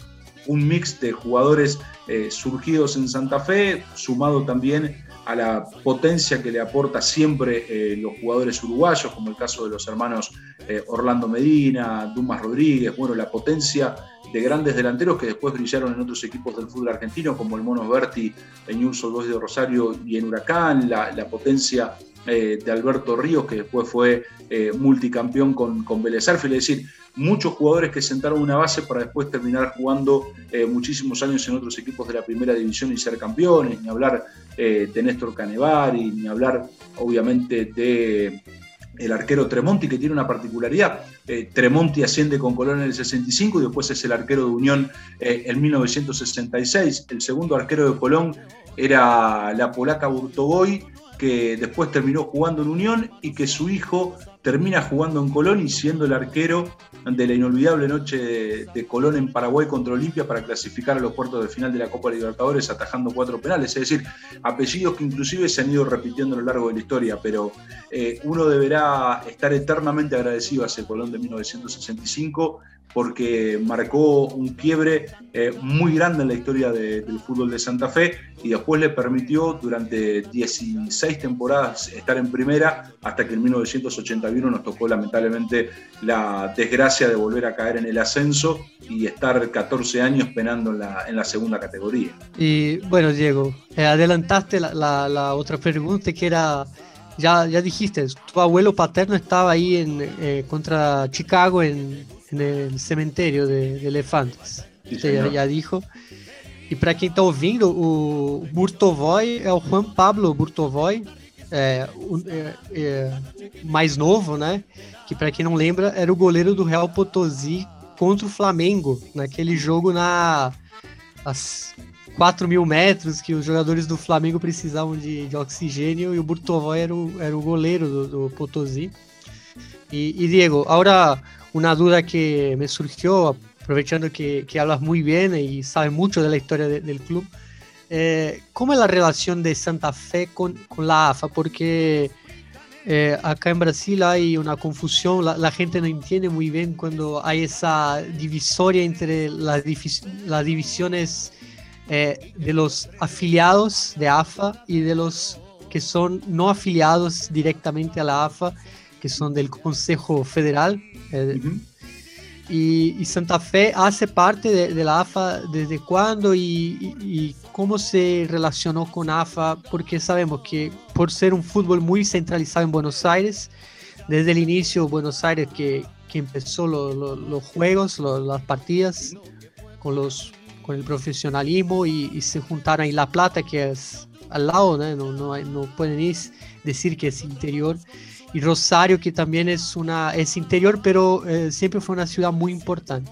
un mix de jugadores eh, surgidos en Santa Fe, sumado también a la potencia que le aporta siempre eh, los jugadores uruguayos, como el caso de los hermanos Orlando Medina, Dumas Rodríguez, bueno, la potencia de grandes delanteros que después brillaron en otros equipos del fútbol argentino, como el Mono Berti en Newell's Old de Rosario y en Huracán, la, potencia eh, de Alberto Ríos, que después fue eh, multicampeón con, con Vélez Es decir, muchos jugadores que sentaron una base para después terminar jugando eh, muchísimos años en otros equipos de la primera división y ser campeones, ni hablar de Néstor Canevari, ni hablar obviamente de el arquero Tremonti, que tiene una particularidad. Tremonti asciende con Colón en el 65 y después es el arquero de Unión en 1966. El segundo arquero de Colón era la polaca Burtoboy, que después terminó jugando en Unión y que su hijo termina jugando en Colón y siendo el arquero de la inolvidable noche de, Colón en Paraguay contra Olimpia para clasificar a los cuartos de final de la Copa Libertadores atajando cuatro penales. Es decir, apellidos que inclusive se han ido repitiendo a lo largo de la historia, pero eh, uno deberá estar eternamente agradecido a ese Colón de 1965 porque marcó un quiebre eh, muy grande en la historia del fútbol de Santa Fe y después le permitió durante 16 temporadas estar en primera hasta que en 1981 nos tocó lamentablemente la desgracia de volver a caer en el ascenso y estar 14 años penando en la, en la segunda categoría. Y bueno, Diego, eh, adelantaste la, otra pregunta que era... Ya, ya dijiste, tu abuelo paterno estaba ahí en, eh, contra Chicago en en el cementerio de, elefantes. Você já, dijo. E para quem está ouvindo, o Burtovoy é o Juan Pablo Burtovoy, é, é, é, mais novo, né? Que para quem não lembra, era o goleiro do Real Potosí contra o Flamengo, naquele jogo na as 4 mil metros que os jogadores do Flamengo precisavam de, de oxigênio e o Burtovoy era o, era o goleiro do, do Potosí. E, e Diego, agora una duda que me surgió, aprovechando que, que hablas muy bien y sabes mucho de la historia del club. Eh, ¿Cómo es la relación de Santa Fe con, con la AFA? Porque eh, acá en Brasil hay una confusión, la, gente no entiende muy bien cuando hay esa divisoria entre las, las divisiones eh, de los afiliados de AFA y de los que son no afiliados directamente a la AFA que son del Consejo Federal. Eh, y, Santa Fe hace parte de, la AFA desde cuándo y, cómo se relacionó con AFA, porque sabemos que por ser un fútbol muy centralizado en Buenos Aires, desde el inicio Buenos Aires que, que empezó los juegos, las partidas con, los, con el profesionalismo y, se juntaron ahí La Plata, que es al lado, no, no, no pueden decir que es interior y Rosario, que también es, una, es interior, pero eh, siempre fue una ciudad muy importante.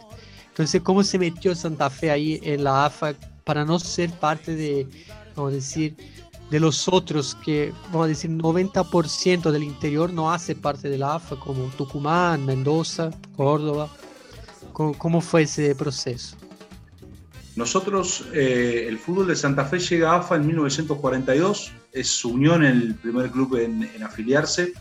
Entonces, ¿cómo se metió Santa Fe ahí en la AFA para no ser parte de, vamos a decir, de los otros que, vamos a decir, 90% del interior no hace parte de la AFA, como Tucumán, Mendoza, Córdoba? ¿Cómo, fue ese proceso? Nosotros, eh, el fútbol de Santa Fe llega a AFA en 1942, es su unión el primer club en, en afiliarse.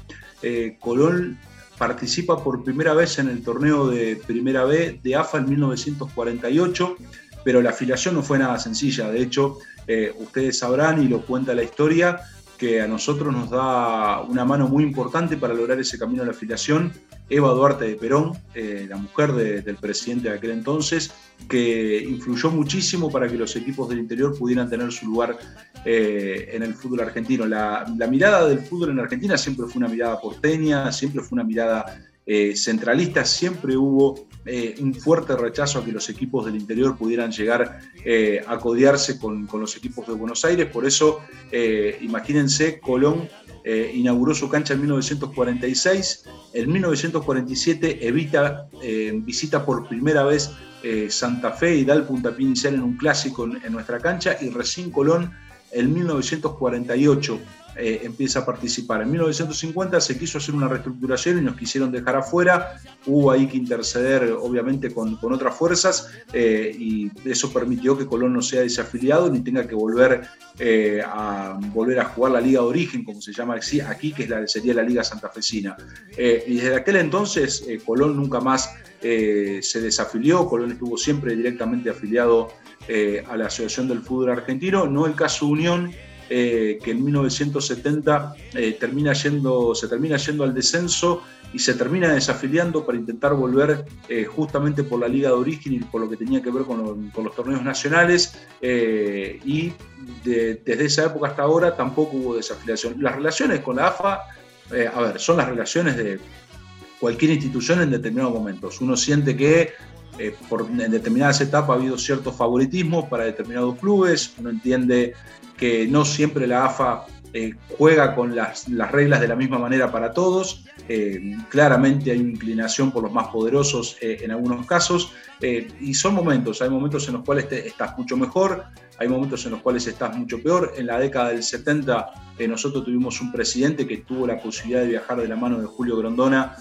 Eh, Colón participa por primera vez en el torneo de Primera B de AFA en 1948, pero la afiliación no fue nada sencilla. De hecho, eh, ustedes sabrán y lo cuenta la historia, que a nosotros nos da una mano muy importante para lograr ese camino de la afiliación, Eva Duarte de Perón, eh, la mujer del presidente de aquel entonces, que influyó muchísimo para que los equipos del interior pudieran tener su lugar eh, en el fútbol argentino. La, mirada del fútbol en Argentina siempre fue una mirada porteña, siempre fue una mirada centralista, siempre hubo un fuerte rechazo a que los equipos del interior pudieran llegar a codiarse con, con, los equipos de Buenos Aires. Por eso, imagínense, Colón eh, inauguró su cancha en 1946. En 1947 evita, eh, visita por primera vez eh, Santa Fe y da el puntapié inicial en un clásico en, en nuestra cancha y recién Colón en 1948 eh, empieza a participar. En 1950 se quiso hacer una reestructuración y nos quisieron dejar afuera. Hubo ahí que interceder, obviamente, con, con otras fuerzas eh, y eso permitió que Colón no sea desafiliado ni tenga que volver, eh, a, volver a jugar la Liga de Origen, como se llama aquí, que es la, sería la Liga Santafesina. y desde aquel entonces Colón nunca más se desafilió, Colón estuvo siempre directamente afiliado a la Asociación del Fútbol Argentino, no el caso Unión, eh, que en 1970 eh, termina yendo, se termina yendo al descenso y se termina desafiliando para intentar volver eh, justamente por la Liga de Origen y por lo que tenía que ver con, los torneos nacionales. y desde esa época hasta ahora tampoco hubo desafiliación. Las relaciones con la AFA, a ver, son las relaciones de cualquier institución en determinados momentos. Uno siente que por, en determinadas etapas ha habido ciertos favoritismos para determinados clubes, uno entiende que no siempre la AFA eh, juega con las, reglas de la misma manera para todos. Eh, claramente hay inclinación por los más poderosos eh, en algunos casos. y son momentos, hay momentos en los cuales estás mucho mejor, hay momentos en los cuales estás mucho peor. En la década del 70 nosotros tuvimos un presidente que tuvo la posibilidad de viajar de la mano de Julio Grondona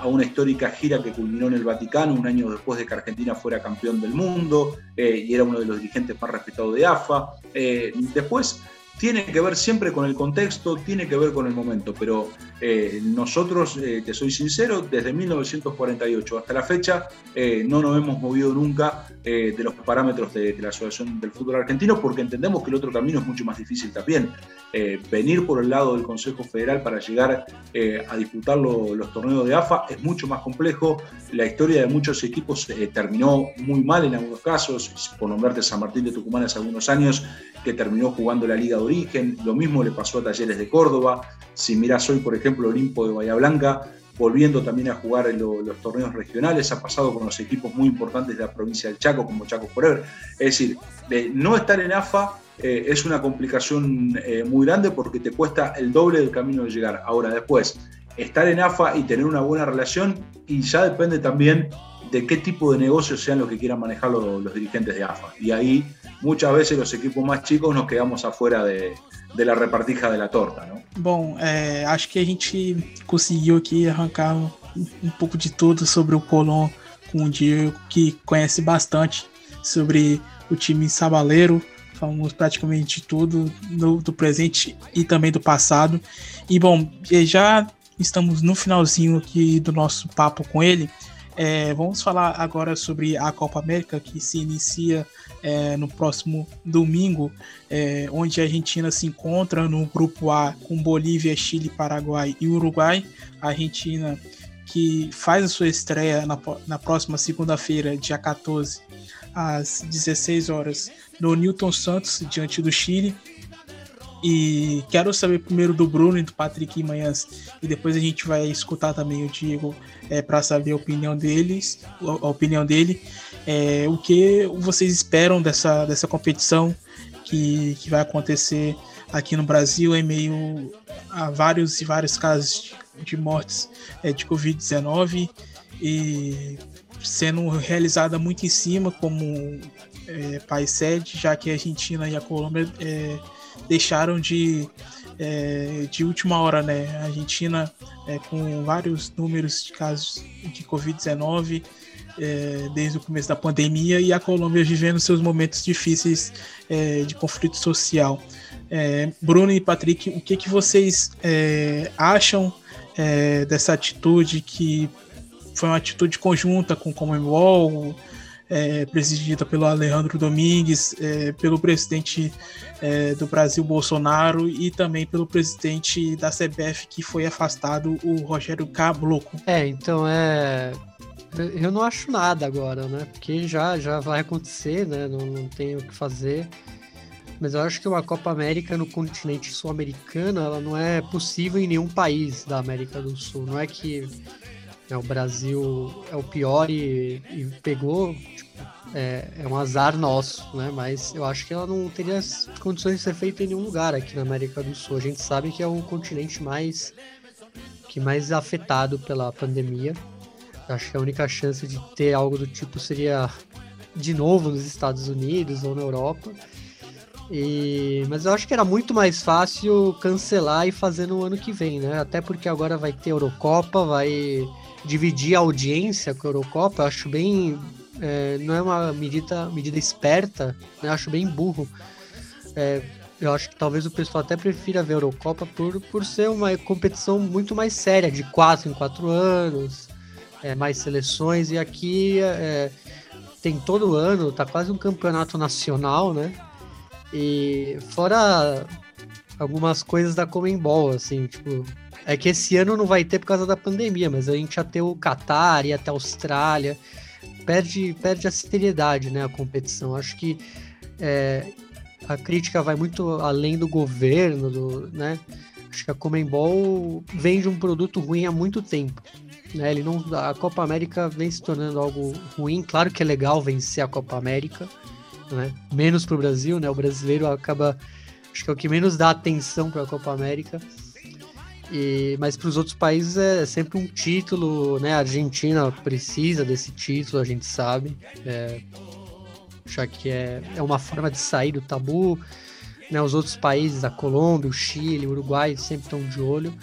a una histórica gira que culminó en el Vaticano un año después de que Argentina fuera campeón del mundo y era uno de los dirigentes más respetados de AFA. después tiene que ver siempre con el contexto, tiene que ver con el momento, pero eh, nosotros, eh, te soy sincero, desde 1948 hasta la fecha eh, no nos hemos movido nunca de los parámetros de, la Asociación del Fútbol Argentino porque entendemos que el otro camino es mucho más difícil también. venir por el lado del Consejo Federal para llegar a disputar los torneos de AFA es mucho más complejo. La historia de muchos equipos terminó muy mal en algunos casos, por nombrarte San Martín de Tucumán hace algunos años, que terminó jugando la Liga de Origen, lo mismo le pasó a Talleres de Córdoba, si mirás hoy, por ejemplo, Olimpo de Bahía Blanca, volviendo también a jugar en los torneos regionales, ha pasado con los equipos muy importantes de la provincia del Chaco, como Chaco Forever. Es decir, no estar en AFA eh, es una complicación eh, muy grande porque te cuesta el doble del camino de llegar. Ahora, después, estar en AFA y tener una buena relación, y ya depende también de qué tipo de negocios sean los que quieran manejar los, los dirigentes de AFA. Y ahí muchas veces los equipos más chicos nos quedamos afuera de, de la repartija de la torta, não? Bom, é, acho que a gente conseguiu aqui arrancar um, um pouco de tudo sobre o Colón com o Diego, que conhece bastante sobre o time sabaleiro. Falamos praticamente tudo do, do presente e também do passado. E bom, já estamos no finalzinho aqui do nosso papo com ele. É, vamos falar agora sobre a Copa América que se inicia é, no próximo domingo, é, onde a Argentina se encontra no grupo A com Bolívia, Chile, Paraguai e Uruguai. A Argentina que faz a sua estreia na, na próxima segunda-feira, dia 14, às 16 horas, no Newton Santos, diante do Chile. E quero saber primeiro do Bruno e do Patrick Manhãs, e depois a gente vai escutar também o Diego é, para saber a opinião deles, a opinião dele. É, o que vocês esperam dessa, dessa competição que, que vai acontecer aqui no Brasil em meio a vários e vários casos de mortes é, de Covid-19 e sendo realizada muito em cima como é, país sede, já que a Argentina e a Colômbia é, deixaram de, é, de última hora, né? A Argentina é, com vários números de casos de Covid-19 é, desde o começo da pandemia e a Colômbia vivendo seus momentos difíceis é, de conflito social. É, Bruno e Patrick, o que, que vocês é, acham dessa atitude que foi uma atitude conjunta com o Commonwealth, é, presidida pelo Alejandro Domingues, é, pelo presidente é, do Brasil, Bolsonaro, e também pelo presidente da CBF, que foi afastado, o Rogério Cabloco. É, então é. Eu não acho nada agora, né? Porque já, já vai acontecer, né? Não, não tem o que fazer. Mas eu acho que uma Copa América no continente sul-americano, ela não é possível em nenhum país da América do Sul. Não é que Né? O Brasil é o pior e, e pegou. Tipo, é, é, um azar nosso, né? Mas eu acho que ela não teria condições de ser feita em nenhum lugar aqui na América do Sul. A gente sabe que é o continente mais que mais afetado pela pandemia. Acho que a única chance de ter algo do tipo seria de novo nos Estados Unidos ou na Europa. E, mas eu acho que era muito mais fácil cancelar e fazer no ano que vem, né? Até porque agora vai ter Eurocopa, vai dividir a audiência com a Eurocopa. Eu acho bem. É, não é uma medida, medida esperta, né? Eu acho bem burro. É, eu acho que talvez o pessoal até prefira ver a Eurocopa por, por ser uma competição muito mais séria, de 4 em 4 anos, é, mais seleções, e aqui é, tem todo ano, tá quase um campeonato nacional, né? E fora algumas coisas da Comembol, assim, tipo, é que esse ano não vai ter por causa da pandemia, mas a gente ia ter o Qatar, ia até a Austrália, perde, perde a seriedade, né, a competição. Acho que é, a crítica vai muito além do governo, do, né? Acho que a Comembol vende um produto ruim há muito tempo. Né? Ele não, a Copa América vem se tornando algo ruim. Claro que é legal vencer a Copa América, né? menos para o Brasil, né? O brasileiro acaba, acho que é o que menos dá atenção para a Copa América. E, mas para os outros países é sempre um título, né? A Argentina precisa desse título, a gente sabe. É, já que é, é uma forma de sair do tabu. Né, os outros países, a Colômbia, o Chile, o Uruguai, sempre estão de olho.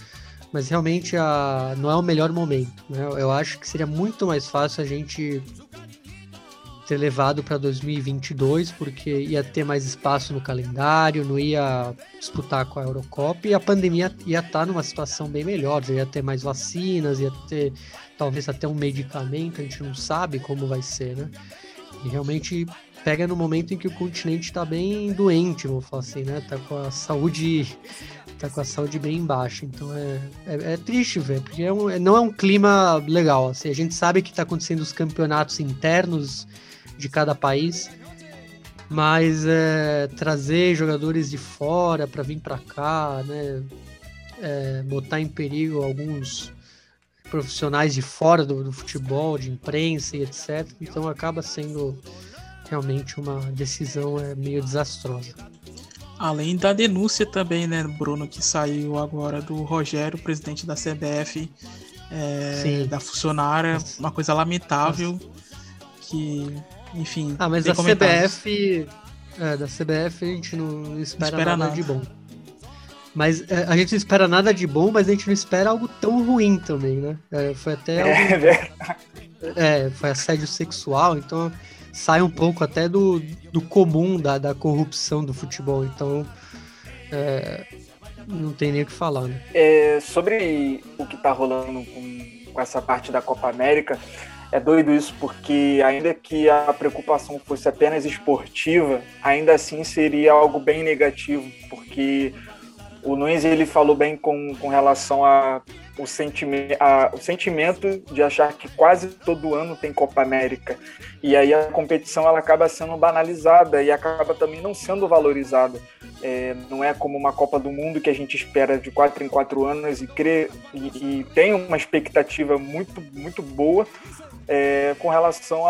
Mas realmente a, não é o melhor momento. Né? Eu acho que seria muito mais fácil a gente ter levado para 2022, porque ia ter mais espaço no calendário, não ia disputar com a Eurocopa e a pandemia ia estar tá numa situação bem melhor, ia ter mais vacinas, ia ter talvez até um medicamento, a gente não sabe como vai ser, né? E realmente pega no momento em que o continente está bem doente, vamos falar assim, né? Tá com a saúde tá com a saúde bem baixa. Então é, é, é triste ver, porque é um, não é um clima legal. Assim, a gente sabe que está acontecendo os campeonatos internos de cada país, mas é, trazer jogadores de fora para vir para cá, né? É, botar em perigo alguns profissionais de fora do, do futebol, de imprensa e etc. Então acaba sendo realmente uma decisão é, meio desastrosa. Além da denúncia também, né, Bruno, que saiu agora do Rogério, presidente da CBF, é, da funcionária, uma coisa lamentável que, enfim. Ah, mas da CBF, é, da CBF a gente não espera, não espera nada, nada, de bom. Mas é, a gente não espera nada de bom, mas a gente não espera algo tão ruim também, né? É, foi até algo, é, foi assédio sexual, então sai um pouco até do, do comum da, da corrupção do futebol. Então, é, não tem nem o que falar. Né? É, sobre o que está rolando com, com essa parte da Copa América, é doido isso, porque ainda que a preocupação fosse apenas esportiva, ainda assim seria algo bem negativo, porque o Nunes ele falou bem com, com relação a o, sentime, a, o sentimento de achar que quase todo ano tem Copa América. E aí a competição ela acaba sendo banalizada e acaba também não sendo valorizada. É, não é como uma Copa do Mundo que a gente espera de quatro em quatro anos e, crê, e, e tem uma expectativa muito, muito boa é, com relação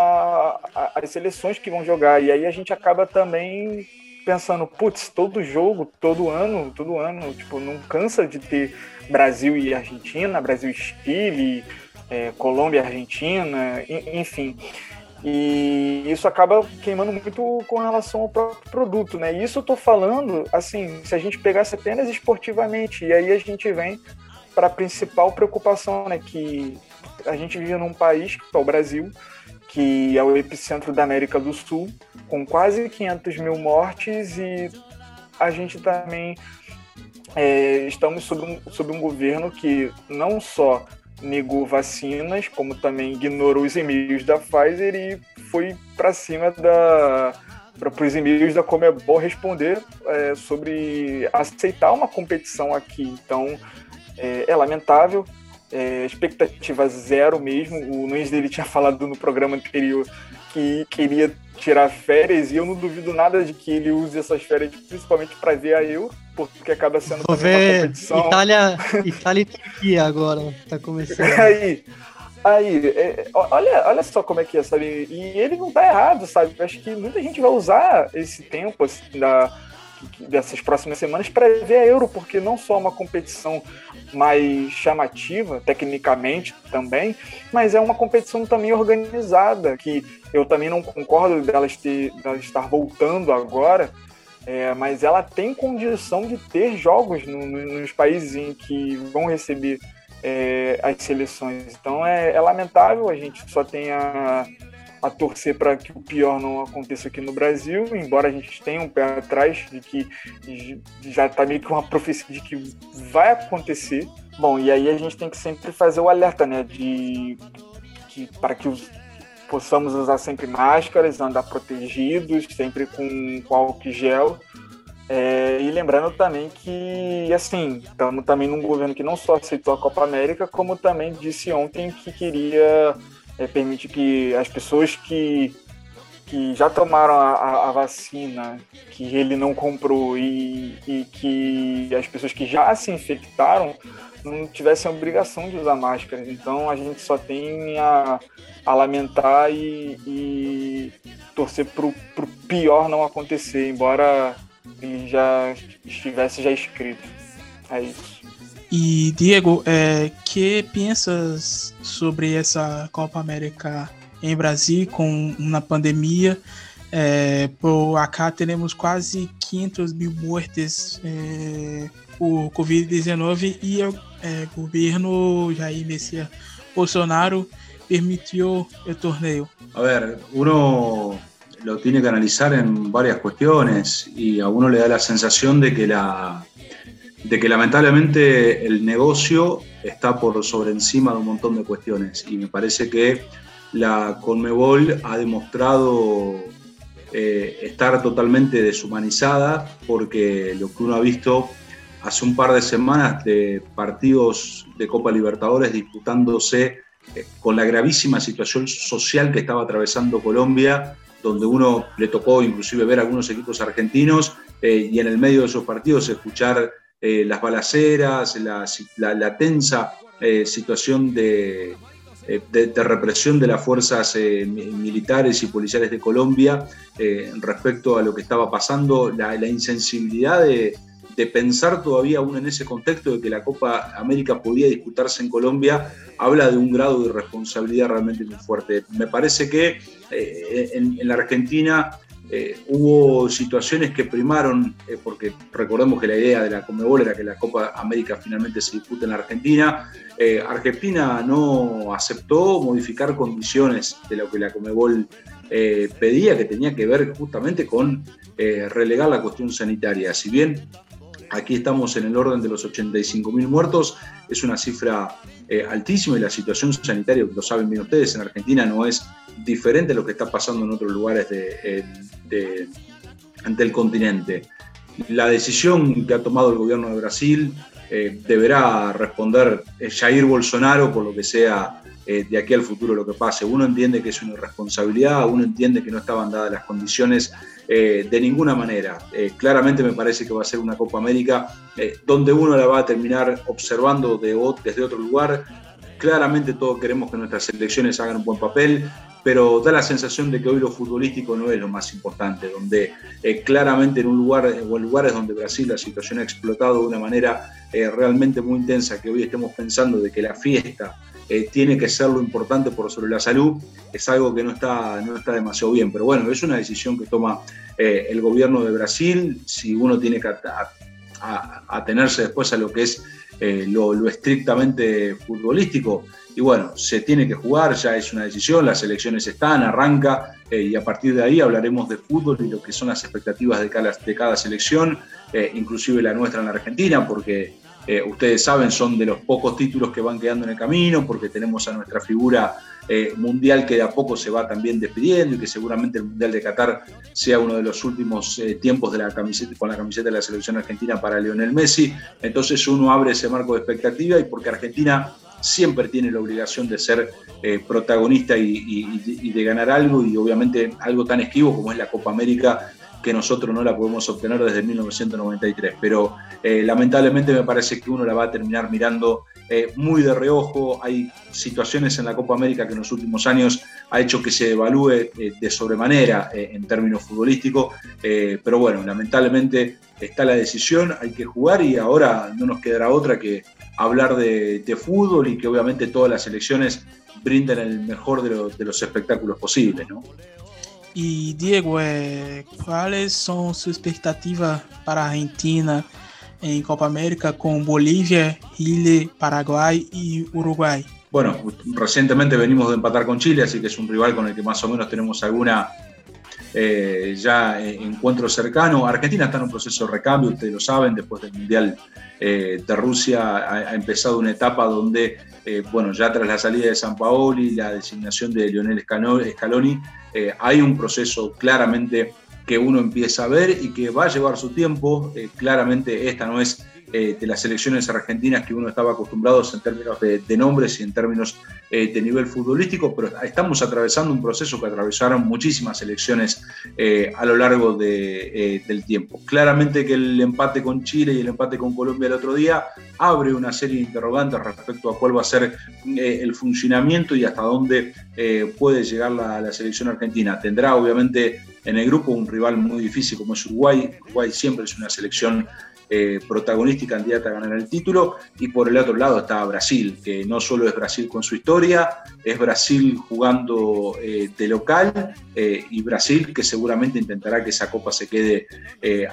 às seleções que vão jogar. E aí a gente acaba também pensando, putz, todo jogo, todo ano, todo ano, tipo, não cansa de ter Brasil e Argentina, Brasil e Chile, é, Colômbia e Argentina, enfim. E isso acaba queimando muito com relação ao próprio produto, né? E isso eu tô falando, assim, se a gente pegasse apenas esportivamente, e aí a gente vem para a principal preocupação, né? Que a gente vive num país, que é o Brasil, que é o epicentro da América do Sul, com quase 500 mil mortes, e a gente também é, estamos sob um, sob um governo que não só negou vacinas, como também ignorou os e-mails da Pfizer e foi para cima da para os e-mails da Comebol responder é, sobre aceitar uma competição aqui. Então é, é lamentável, é, expectativa zero mesmo. O Nunes dele tinha falado no programa anterior que queria tirar férias e eu não duvido nada de que ele use essas férias principalmente para ver a Euro porque acaba sendo Vou ver competição. Itália, <laughs> Itália e Turquia agora, tá começando. <laughs> Aí, Aí, é, olha, olha só como é que é, sabe? E ele não tá errado, sabe? Eu acho que muita gente vai usar esse tempo assim, da, dessas próximas semanas para ver a Euro, porque não só é uma competição mais chamativa, tecnicamente também, mas é uma competição também organizada, que eu também não concordo dela, ter, dela estar voltando agora, é, mas ela tem condição de ter jogos no, no, nos países em que vão receber é, as seleções. Então é, é, lamentável, a gente só tem a, a torcer para que o pior não aconteça aqui no Brasil, embora a gente tenha um pé atrás de que já está meio que uma profecia de que vai acontecer. Bom, e aí a gente tem que sempre fazer o alerta, né, de que para que os possamos usar sempre máscaras, andar protegidos, sempre com, com álcool gel. É, e lembrando também que, assim, estamos também num governo que não só aceitou a Copa América, como também disse ontem que queria é, permitir que as pessoas que, que já tomaram a, a, a vacina, que ele não comprou, e, e que as pessoas que já se infectaram não tivessem a obrigação de usar máscaras. Então a gente só tem a, a lamentar e, e torcer para o pior não acontecer, embora ele já estivesse já escrito. É isso. E Diego, é, que pensas sobre essa Copa América em Brasil com na pandemia? É, por acá temos quase 500 mil mortes é, por Covid-19 e o é, governo Jair Messias Bolsonaro permitió el torneo? A ver, uno lo tiene que analizar en varias cuestiones y a uno le da la sensación de que, la, de que lamentablemente el negocio está por sobre encima de un montón de cuestiones. Y me parece que la Conmebol ha demostrado eh, estar totalmente deshumanizada porque lo que uno ha visto hace un par de semanas de partidos de Copa Libertadores disputándose eh, con la gravísima situación social que estaba atravesando Colombia, donde uno le tocó inclusive ver algunos equipos argentinos eh, y en el medio de esos partidos escuchar eh, las balaceras, la, tensa situación de, represión de las fuerzas militares y policiales de Colombia respecto a lo que estaba pasando, la insensibilidad de de pensar todavía aún en ese contexto de que la Copa América podía disputarse en Colombia, habla de un grado de responsabilidad realmente muy fuerte. Me parece que eh, en, la Argentina eh, hubo situaciones que primaron, eh, porque recordemos que la idea de la Comebol era que la Copa América finalmente se dispute en la Argentina. Argentina no aceptó modificar condiciones de lo que la Comebol pedía, que tenía que ver justamente con relegar la cuestión sanitaria. Si bien Aquí estamos en el orden de los 85.000 muertos, es una cifra eh, altísima y la situación sanitaria, lo saben bien ustedes, en Argentina no es diferente a lo que está pasando en otros lugares de, del continente. La decisión que ha tomado el gobierno de Brasil eh, deberá responder eh, Jair Bolsonaro por lo que sea de aquí al futuro lo que pase. Uno entiende que es una irresponsabilidad, uno entiende que no estaban dadas las condiciones eh, de ninguna manera. Eh, claramente me parece que va a ser una Copa América eh, donde uno la va a terminar observando de, desde otro lugar. Claramente todos queremos que nuestras selecciones hagan un buen papel, pero da la sensación de que hoy lo futbolístico no es lo más importante, donde claramente en un lugar o en lugares donde Brasil la situación ha explotado de una manera realmente muy intensa, que hoy estemos pensando de que la fiesta eh, tiene que ser lo importante por sobre la salud, es algo que no está, no está demasiado bien. Pero bueno, es una decisión que toma eh, el gobierno de Brasil, si uno tiene que atenerse después a lo que es eh, lo, estrictamente futbolístico. Y bueno, se tiene que jugar, ya es una decisión, las elecciones están, arranca, y a partir de ahí hablaremos de fútbol y lo que son las expectativas de cada, de cada selección, inclusive la nuestra en la Argentina, porque eh, ustedes saben, son de los pocos títulos que van quedando en el camino, porque tenemos a nuestra figura eh, mundial que de a poco se va también despidiendo y que seguramente el Mundial de Qatar sea uno de los últimos eh, tiempos con la camiseta de la selección argentina para Lionel Messi. Entonces uno abre ese marco de expectativa y porque Argentina siempre tiene la obligación de ser protagonista y, de ganar algo y obviamente algo tan esquivo como es la Copa América que nosotros no la podemos obtener desde 1993. Pero eh, lamentablemente me parece que uno la va a terminar mirando eh, muy de reojo. Hay situaciones en la Copa América que en los últimos años ha hecho que se evalúe eh, de sobremanera en términos futbolísticos. pero bueno, lamentablemente está la decisión, hay que jugar y ahora no nos quedará otra que hablar de, fútbol y que obviamente todas las elecciones brinden el mejor de, de los espectáculos posibles. ¿no? Y Diego, ¿cuáles son sus expectativas para Argentina en Copa América con Bolivia, Chile, Paraguay y Uruguay? Bueno, recientemente venimos de empatar con Chile, así que es un rival con el que más o menos tenemos alguna eh, ya encuentro cercano. Argentina está en un proceso de recambio, ustedes lo saben, después del Mundial eh, de Rusia ha, empezado una etapa donde, eh, bueno, ya tras la salida de San Paoli, la designación de Lionel Scaloni, hay un proceso claramente que uno empieza a ver y que va a llevar su tiempo. claramente esta no es eh, de las elecciones argentinas que uno estaba acostumbrado en términos de, nombres y en términos eh, de nivel futbolístico, pero estamos atravesando un proceso que atravesaron muchísimas elecciones eh, a lo largo del tiempo. Claramente que el empate con Chile y el empate con Colombia el otro día abre una serie de interrogantes respecto a cuál va a ser el funcionamiento y hasta dónde puede llegar la, la selección argentina. Tendrá obviamente en el grupo un rival muy difícil como es Uruguay. Uruguay siempre es una selección eh, protagonista y candidata a ganar el título. Y por el otro lado está Brasil, que no solo es Brasil con su historia, es Brasil jugando eh, de local eh, y Brasil que seguramente intentará que esa copa se quede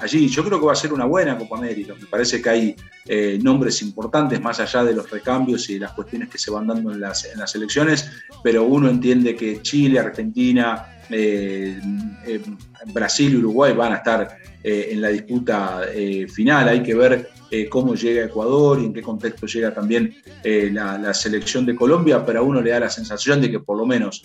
allí. Yo creo que va a ser una buena Copa América. Me parece que hay nombres importantes más allá de los recambios y de las cuestiones que se van dando en las, en las elecciones, pero uno entiende que Chile, Argentina, Brasil y Uruguay van a estar eh, en la disputa eh, final. Hay que ver eh, cómo llega Ecuador y en qué contexto llega también la, selección de Colombia, pero a uno le da la sensación de que por lo menos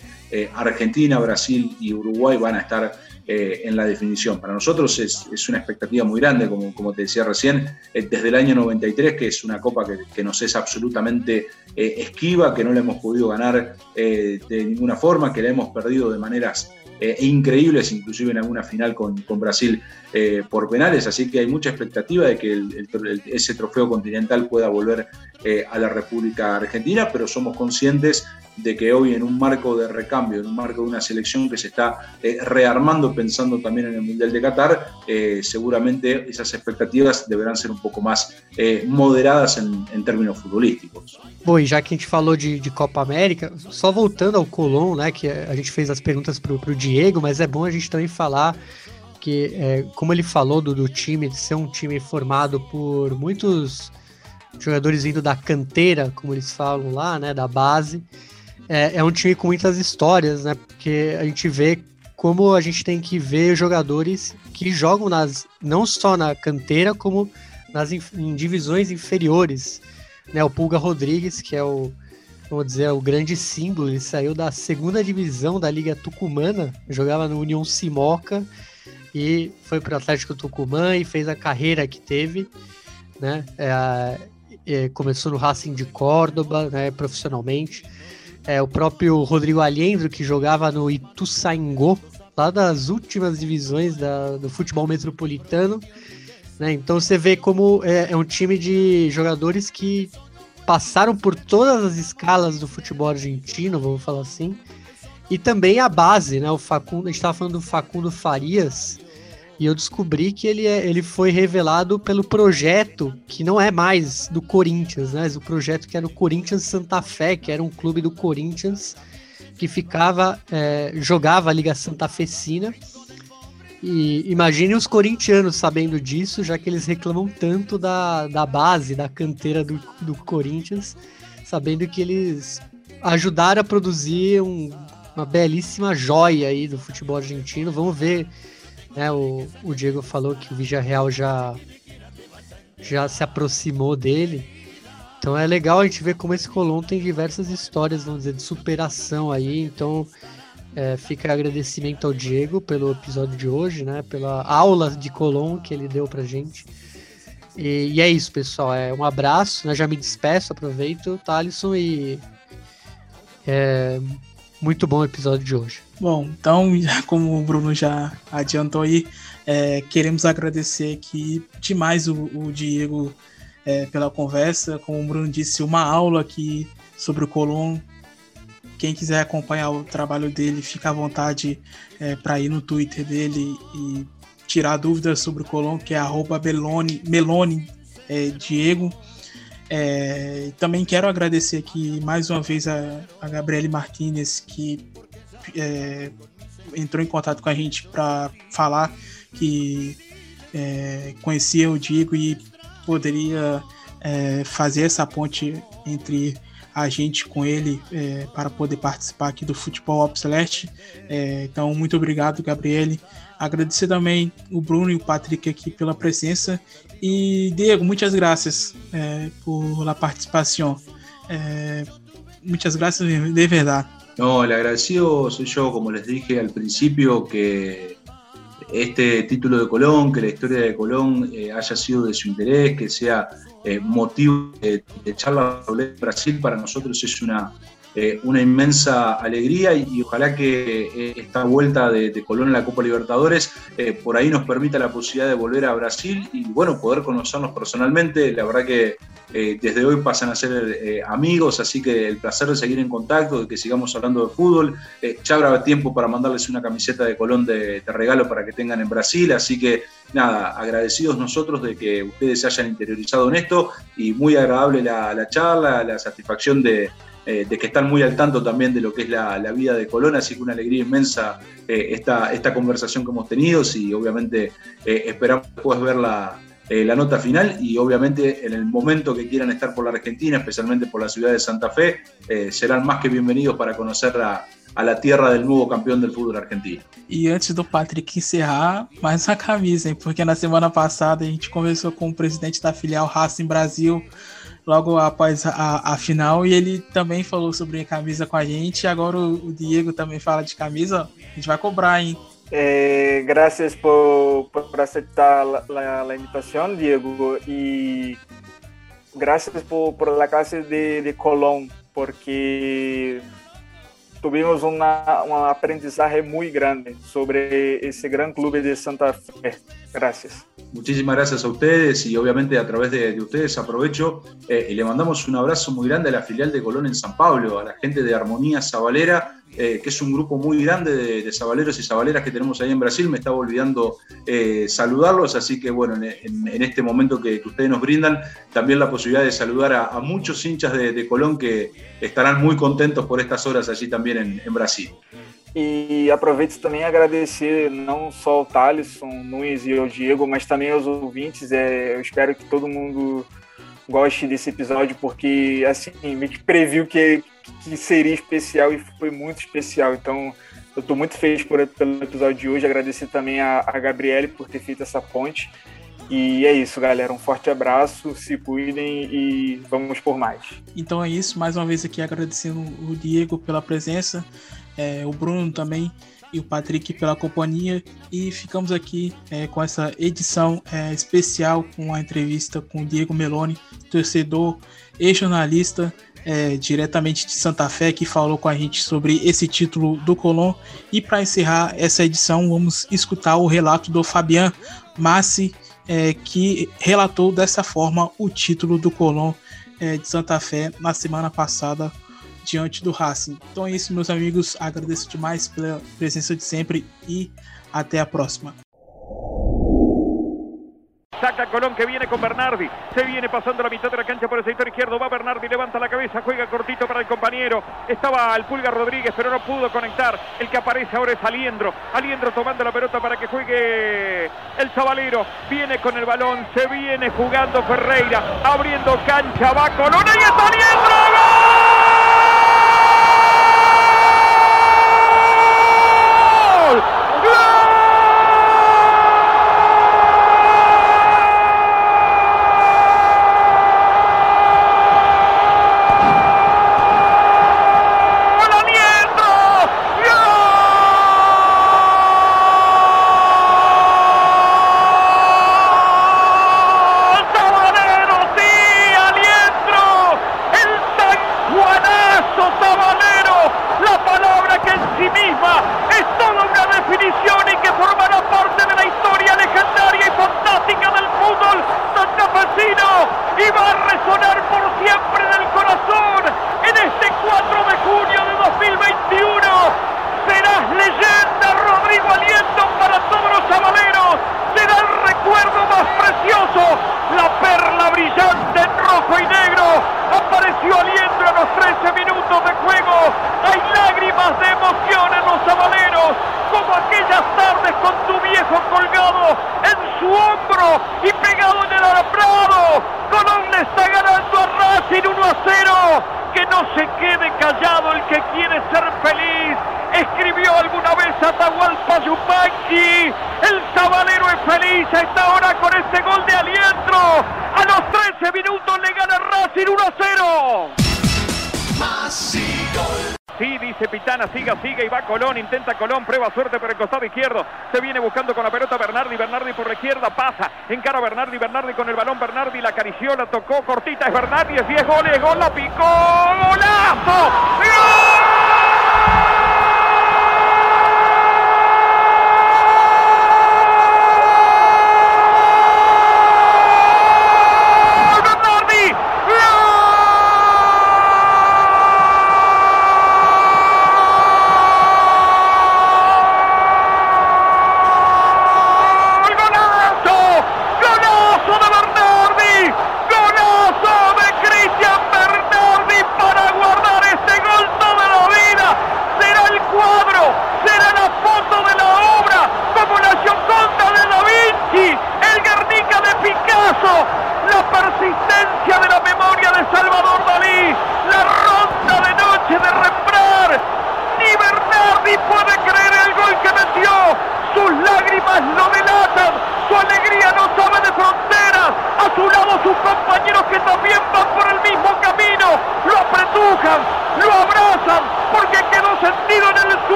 Argentina, Brasil y Uruguay van a estar en la definición. Para nosotros es, una expectativa muy grande, como, te decía recién, desde el año 93, que es una copa que, que nos es absolutamente esquiva, que no la hemos podido ganar de ninguna forma, que la hemos perdido de maneras eh, increíbles, inclusive en alguna final con, con Brasil eh, por penales, así que hay mucha expectativa de que ese trofeo continental pueda volver eh, a la República Argentina, pero somos conscientes de que hoy en un marco de recambio, en un marco de una selección que se está rearmando pensando también en el Mundial de Qatar, seguramente esas expectativas deberán ser un poco más moderadas en, términos futbolísticos. Bom, ya que a gente falou de, de, Copa América, só voltando ao Colón, né, que a gente fez as perguntas para o Diego, mas é bom a gente também falar que, é, como ele falou do, do time, de ser um time formado por muitos jogadores vindo da canteira, como eles falam lá, né, da base, é, é um time com muitas histórias, né, porque a gente vê como a gente tem que ver jogadores que jogam nas, não só na canteira, como nas em divisões inferiores. Né, o Pulga Rodrigues, que é o, vamos dizer, o grande símbolo, ele saiu da segunda divisão da Liga Tucumana, jogava no União Simoca e foi para o Atlético Tucumã e fez a carreira que teve, né? É, é, começou no Racing de Córdoba, né, profissionalmente. É, o próprio Rodrigo Alhendro, que jogava no Ituzaingó, lá das últimas divisões da, do futebol metropolitano. Né? Então você vê como é, é um time de jogadores que passaram por todas as escalas do futebol argentino, vamos falar assim. E também a base, né? O Facundo, a gente estava falando do Facundo Farias, e eu descobri que ele, é, ele foi revelado pelo projeto que não é mais do Corinthians, né? O projeto que era o Corinthians Santa Fé, que era um clube do Corinthians que ficava, é, jogava a Liga Santa Fecina. E imagine os corintianos sabendo disso, já que eles reclamam tanto da, da base, da canteira do, do Corinthians, sabendo que eles ajudaram a produzir um, uma belíssima joia aí do futebol argentino. Vamos ver, né? O, o Diego falou que o Villarreal já já se aproximou dele. Então é legal a gente ver como esse Colón tem diversas histórias, vamos dizer, de superação aí. Então é, fica agradecimento ao Diego pelo episódio de hoje, né? Pela aula de Colón que ele deu pra gente. E, e é isso, pessoal. É um abraço, né? Já me despeço, aproveito, Thalisson, e é, muito bom o episódio de hoje. Bom, então, <laughs> como o Bruno já adiantou aí, é, queremos agradecer aqui demais o, o Diego é, pela conversa. Como o Bruno disse, uma aula aqui sobre o Colón. Quem quiser acompanhar o trabalho dele, fica à vontade é, para ir no Twitter dele e tirar dúvidas sobre o Colón, que é Melone, Melone é, Diego. É, também quero agradecer aqui mais uma vez a, a Gabriele Martinez, que é, entrou em contato com a gente para falar que é, conhecia o Diego e poderia é, fazer essa ponte entre a gente com ele é, para poder participar aqui do Futebol Obsolete. É, então, muito obrigado, Gabriele. Agradecer também o Bruno e o Patrick aqui pela presença. E, Diego, muitas graças é, por la participación. É, muchas gracias de verdade. No, el agradecido soy yo, como les dije al principio, que este título de Colón, que la historia de Colón eh, haya sido de su interés, que sea eh, motivo de, de charla sobre Brasil, para nosotros es una, eh, una inmensa alegría y, ojalá que esta vuelta de, de, Colón en la Copa Libertadores por ahí nos permita la posibilidad de volver a Brasil y bueno, poder conocernos personalmente. La verdad que eh, desde hoy pasan a ser eh, amigos, así que el placer de seguir en contacto, de que sigamos hablando de fútbol. Eh, ya habrá tiempo para mandarles una camiseta de Colón de, regalo para que tengan en Brasil, así que nada, agradecidos nosotros de que ustedes se hayan interiorizado en esto y muy agradable la, charla, la satisfacción de, que están muy al tanto también de lo que es la, vida de Colón, así que una alegría inmensa esta, esta conversación que hemos tenido y obviamente esperamos después verla eh, la nota final y obviamente en el momento que quieran estar por la Argentina, especialmente por la ciudad de Santa Fe, eh, serán más que bienvenidos para conocer a, a la tierra del nuevo campeão do futebol argentino. E antes do Patrick encerrar, mais uma camisa? Porque na semana passada a gente conversou com o presidente da filial Racing Brasil, logo após a, a, final, e ele também falou sobre camisa com a gente. E agora o, o Diego também fala de camisa. A gente vai cobrar, hein? Eh, gracias por, por aceptar la, la, invitación, Diego, y gracias por, por la clase de, de Colón, porque tuvimos una, un aprendizaje muy grande sobre ese gran club de Santa Fe. Gracias. Muchísimas gracias a ustedes y obviamente a través de, de ustedes aprovecho eh, y le mandamos un abrazo muy grande a la filial de Colón en San Pablo, a la gente de Armonía Zabalera eh, que es un grupo muy grande de, de, sabaleros y sabaleras que tenemos ahí en Brasil. Me estaba olvidando eh, saludarlos, así que bueno, en, este momento que, que, ustedes nos brindan, también la posibilidad de saludar a, a muchos hinchas de, Colón que estarán muy contentos por estas horas allí también en, Brasil. E aproveito também agradecer não só o Thalisson, Nunes e o Diego, mas também aos ouvintes. É, espero que todo mundo goste desse episódio, porque assim, me previu que, que seria especial e foi muito especial. Então, eu estou muito feliz por, pelo episódio de hoje. Agradecer também a, a Gabriele por ter feito essa ponte. E é isso, galera. Um forte abraço, se cuidem e vamos por mais. Então é isso. Mais uma vez aqui agradecendo o Diego pela presença, é, o Bruno também e o Patrick pela companhia. E ficamos aqui é, com essa edição é, especial com a entrevista com o Diego Meloni, torcedor e jornalista é, diretamente de Santa Fé, que falou com a gente sobre esse título do Colón. E para encerrar essa edição, vamos escutar o relato do Fabian Massi, é, que relatou dessa forma o título do Colón é, de Santa Fé na semana passada diante do Racing. Então é isso, meus amigos. Agradeço demais pela presença de sempre e até a próxima. Saca Colón que viene con Bernardi. Se viene pasando la mitad de la cancha por el sector izquierdo. Va Bernardi, levanta la cabeza, juega cortito para el compañero. Estaba el Pulga Rodríguez, pero no pudo conectar. El que aparece ahora es Aliendro. Aliendro tomando la pelota para que juegue el Zabalero. Viene con el balón, se viene jugando Ferreira. Abriendo cancha, va Colón y está Aliendro. Suerte por el costado izquierdo. Se viene buscando con la pelota Bernardi, Bernardi por la izquierda, pasa, encara Bernardi, Bernardi con el balón, Bernardi la acarició, la tocó, cortita, es Bernardi, es 10 goles, gol, la picó, golazo.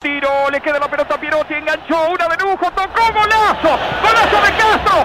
Tiro, le queda la pelota a Pierotti, enganchó una de tocó golazo, golazo de Castro.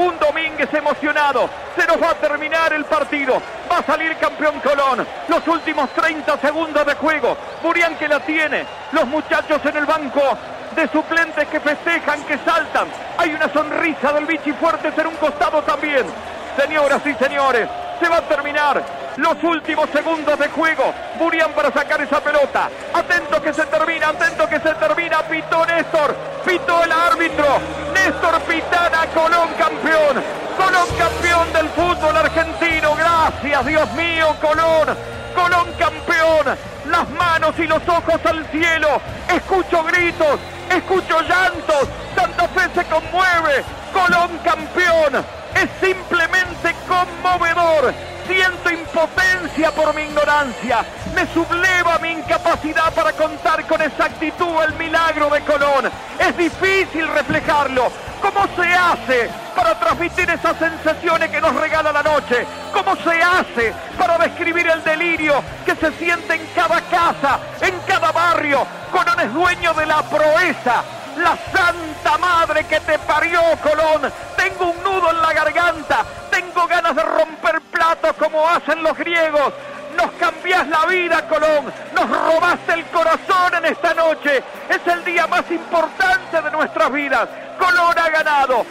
Un Domínguez emocionado. Se nos va a terminar el partido. Va a salir campeón Colón. Los últimos 30 segundos de juego. Burián que la tiene. Los muchachos en el banco de suplentes que festejan, que saltan. Hay una sonrisa del Vichy Fuertes en un costado también. Señoras y señores, se va a terminar los últimos segundos de juego. Burián para sacar esa pelota. Atento que se termina, atento que se termina. Pitó Néstor, pitó el árbitro. Néstor Pitana, Colón campeón. Colón campeón del fútbol argentino. Gracias, Dios mío, Colón. Colón campeón. Las manos y los ojos al cielo. Escucho gritos, escucho llantos. Santa Fe se conmueve. Colón campeón. Es simplemente conmovedor. Siento impotencia por mi ignorancia. Me subleva mi incapacidad para contar con exactitud el milagro de Colón. Es difícil reflejarlo. ¿Cómo se hace para transmitir esas sensaciones que nos regala la noche? ¿Cómo se hace para describir el delirio que se siente en cada casa, en cada barrio? Colón es dueño de la proeza, la santa madre que te parió, Colón. Tengo un nudo en la garganta, tengo ganas de romper platos como hacen los griegos. Nos cambias la vida, Colón. Nos robaste el corazón en esta noche. Es el día más importante de nuestras vidas. Colón ha ganado.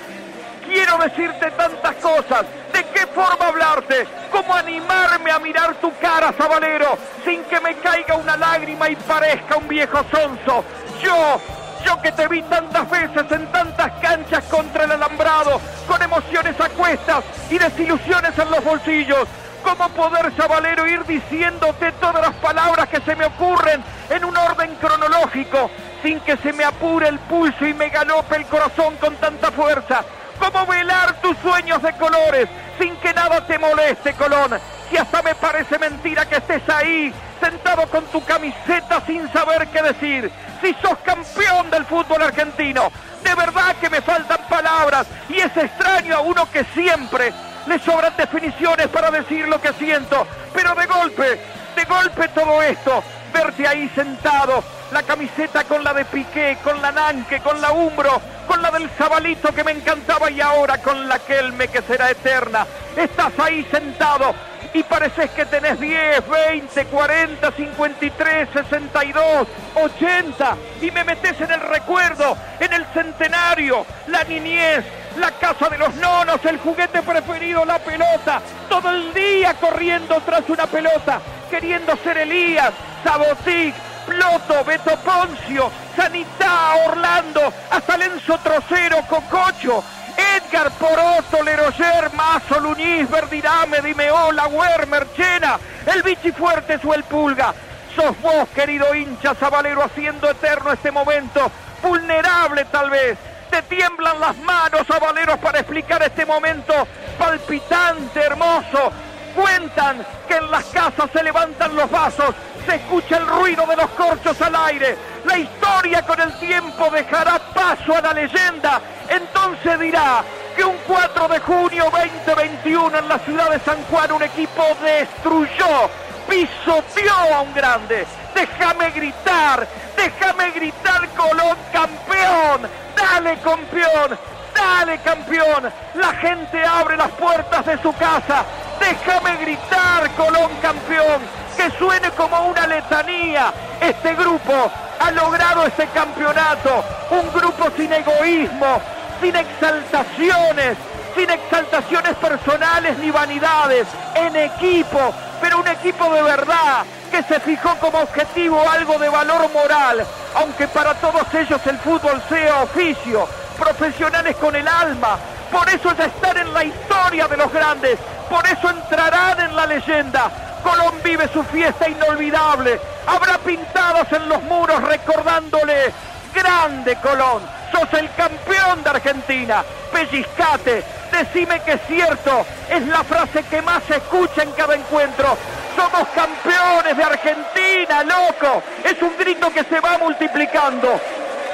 Quiero decirte tantas cosas. ¿De qué forma hablarte? ¿Cómo animarme a mirar tu cara, Sabalero, sin que me caiga una lágrima y parezca un viejo sonso? Yo yo que te vi tantas veces en tantas canchas contra el alambrado, con emociones a cuestas y desilusiones en los bolsillos. ¿Cómo poder, Sabalero, ir diciéndote todas las palabras que se me ocurren en un orden cronológico, sin que se me apure el pulso y me galope el corazón con tanta fuerza? ¿Cómo velar tus sueños de colores sin que nada te moleste, Colón? Si hasta me parece mentira que estés ahí, sentado con tu camiseta sin saber qué decir. Si sos campeón del fútbol argentino, de verdad que me faltan palabras y es extraño a uno que siempre le sobran definiciones para decir lo que siento. Pero de golpe, de golpe todo esto, verte ahí sentado, la camiseta con la de Piqué, con la Nanque, con la Umbro, con la del Zabalito que me encantaba y ahora con la Kelme que será eterna. Estás ahí sentado y pareces que tenés 10, 20, 40, 53, 62, 80 y me metes en el recuerdo, en el centenario, la niñez, la casa de los nonos, el juguete preferido, la pelota, todo el día corriendo tras una pelota, queriendo ser Elías, Sabotic, Ploto, Beto Poncio, Sanitá, Orlando, hasta Lenzo Trocero, Cococho, Edgar Poroto, Leroyer, Mazo, Luñiz, Verdirame, Dimeola, Wermer, Chena, el Bichi Fuertes o el Pulga. Sos vos, querido hincha Zabalero, haciendo eterno este momento, vulnerable tal vez. Te tiemblan las manos, Zabalero, para explicar este momento palpitante, hermoso. Cuentan que en las casas se levantan los vasos, se escucha el ruido de los corchos al aire. La historia con el tiempo dejará paso a la leyenda. Entonces dirá que un 4 de junio 2021 en la ciudad de San Juan un equipo destruyó, pisoteó a un grande. Déjame gritar, déjame gritar Colón campeón. Dale campeón, dale campeón. La gente abre las puertas de su casa. Déjame gritar Colón campeón que suene como una letanía. Este grupo ha logrado este campeonato, un grupo sin egoísmo, sin exaltaciones, sin exaltaciones personales ni vanidades, en equipo, pero un equipo de verdad que se fijó como objetivo algo de valor moral, aunque para todos ellos el fútbol sea oficio, profesionales con el alma, por eso es estar en la historia de los grandes, por eso entrarán en la leyenda, Colón vive su fiesta inolvidable. Habrá pintados en los muros recordándole, grande Colón, sos el campeón de Argentina. Pellizcate, decime que es cierto, es la frase que más se escucha en cada encuentro. Somos campeones de Argentina, loco. Es un grito que se va multiplicando.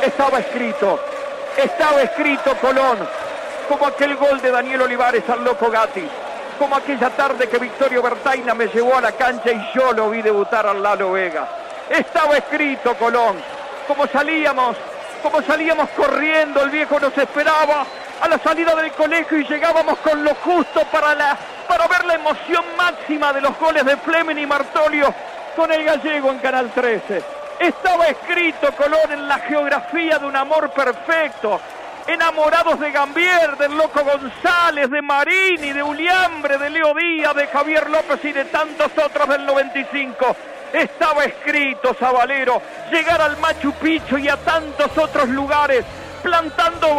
Estaba escrito, estaba escrito Colón, como aquel gol de Daniel Olivares al loco Gatti como aquella tarde que Victorio Bertaina me llevó a la cancha y yo lo vi debutar al Lalo Vega. Estaba escrito Colón, como salíamos, como salíamos corriendo, el viejo nos esperaba a la salida del colegio y llegábamos con lo justo para, la, para ver la emoción máxima de los goles de Fleming y Martolio con el gallego en Canal 13. Estaba escrito Colón en la geografía de un amor perfecto, enamorados de Gambier, del Loco González, de Marini, de Uliambre, de Leo Díaz, de Javier López y de tantos otros del 95. Estaba escrito, Zabalero, llegar al Machu Picchu y a tantos otros lugares, plantando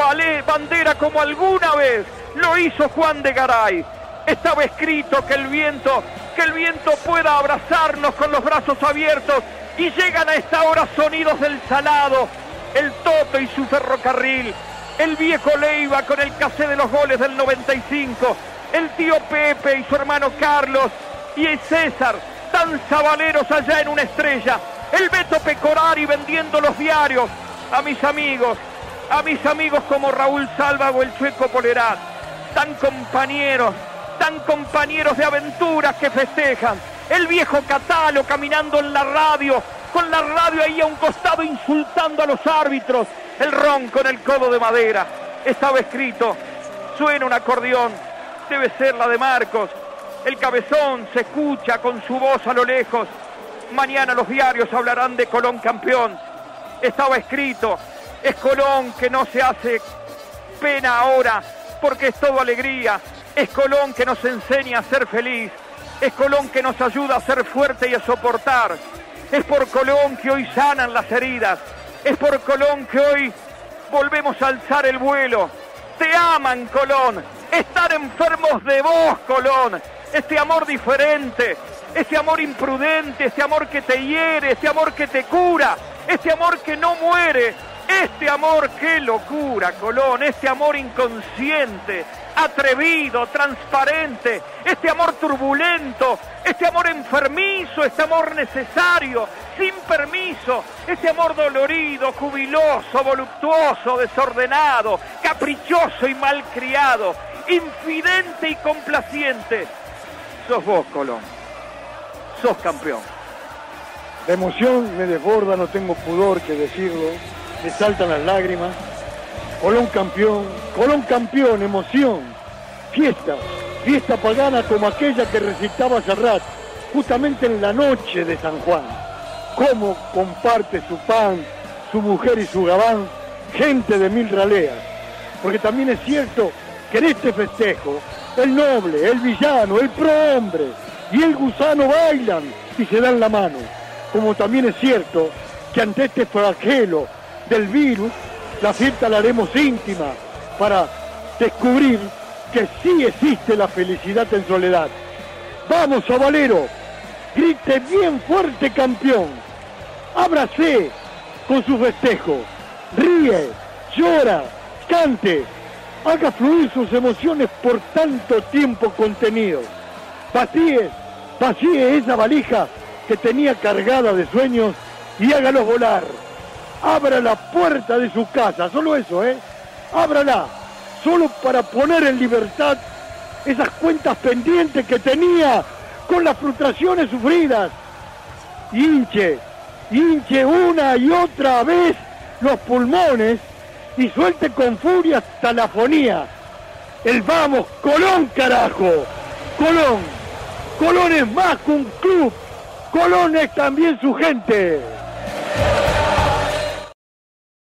bandera como alguna vez lo hizo Juan de Garay. Estaba escrito que el viento, que el viento pueda abrazarnos con los brazos abiertos y llegan a esta hora sonidos del salado, el Toto y su ferrocarril, el viejo Leiva con el casé de los goles del 95, el tío Pepe y su hermano Carlos. Y el César, tan sabaleros allá en una estrella, el Beto Pecorari vendiendo los diarios, a mis amigos, a mis amigos como Raúl Salva o el Chueco Polerat, tan compañeros, tan compañeros de aventuras que festejan, el viejo Catalo caminando en la radio, con la radio ahí a un costado insultando a los árbitros, el ron con el codo de madera. Estaba escrito, suena un acordeón, debe ser la de Marcos. El cabezón se escucha con su voz a lo lejos. Mañana los diarios hablarán de Colón campeón. Estaba escrito, es Colón que no se hace pena ahora, porque es todo alegría. Es Colón que nos enseña a ser feliz. Es Colón que nos ayuda a ser fuerte y a soportar. Es por Colón que hoy sanan las heridas. Es por Colón que hoy volvemos a alzar el vuelo. Te aman, Colón. Están enfermos de vos, Colón. Este amor diferente, este amor imprudente, este amor que te hiere, este amor que te cura, este amor que no muere, este amor, qué locura, Colón, este amor inconsciente, atrevido, transparente, este amor turbulento, este amor enfermizo, este amor necesario, sin permiso, este amor dolorido, jubiloso, voluptuoso, desordenado, caprichoso y malcriado, infidente y complaciente. Sos vos, Colón. Sos campeón. La emoción me desborda, no tengo pudor que decirlo. Me saltan las lágrimas. Colón campeón, Colón campeón, emoción, fiesta, fiesta pagana como aquella que recitaba Serrat, justamente en la noche de San Juan. Cómo comparte su pan, su mujer y su gabán, gente de mil raleas. Porque también es cierto que en este festejo, el noble, el villano, el prohombre y el gusano bailan y se dan la mano. Como también es cierto que ante este flagelo del virus, la fiesta la haremos íntima para descubrir que sí existe la felicidad en soledad. Vamos, Valero, grite bien fuerte campeón, ábrase con su festejo, ríe, llora, cante, haga fluir sus emociones por tanto tiempo contenido. Vacíe, vacíe esa valija que tenía cargada de sueños y hágalos volar abra la puerta de su casa, solo eso, ¿eh? Ábrala, solo para poner en libertad esas cuentas pendientes que tenía con las frustraciones sufridas. Hinche, hinche una y otra vez los pulmones y suelte con furia hasta la fonía. El vamos, Colón carajo, Colón. Colón es más que un club, Colón es también su gente.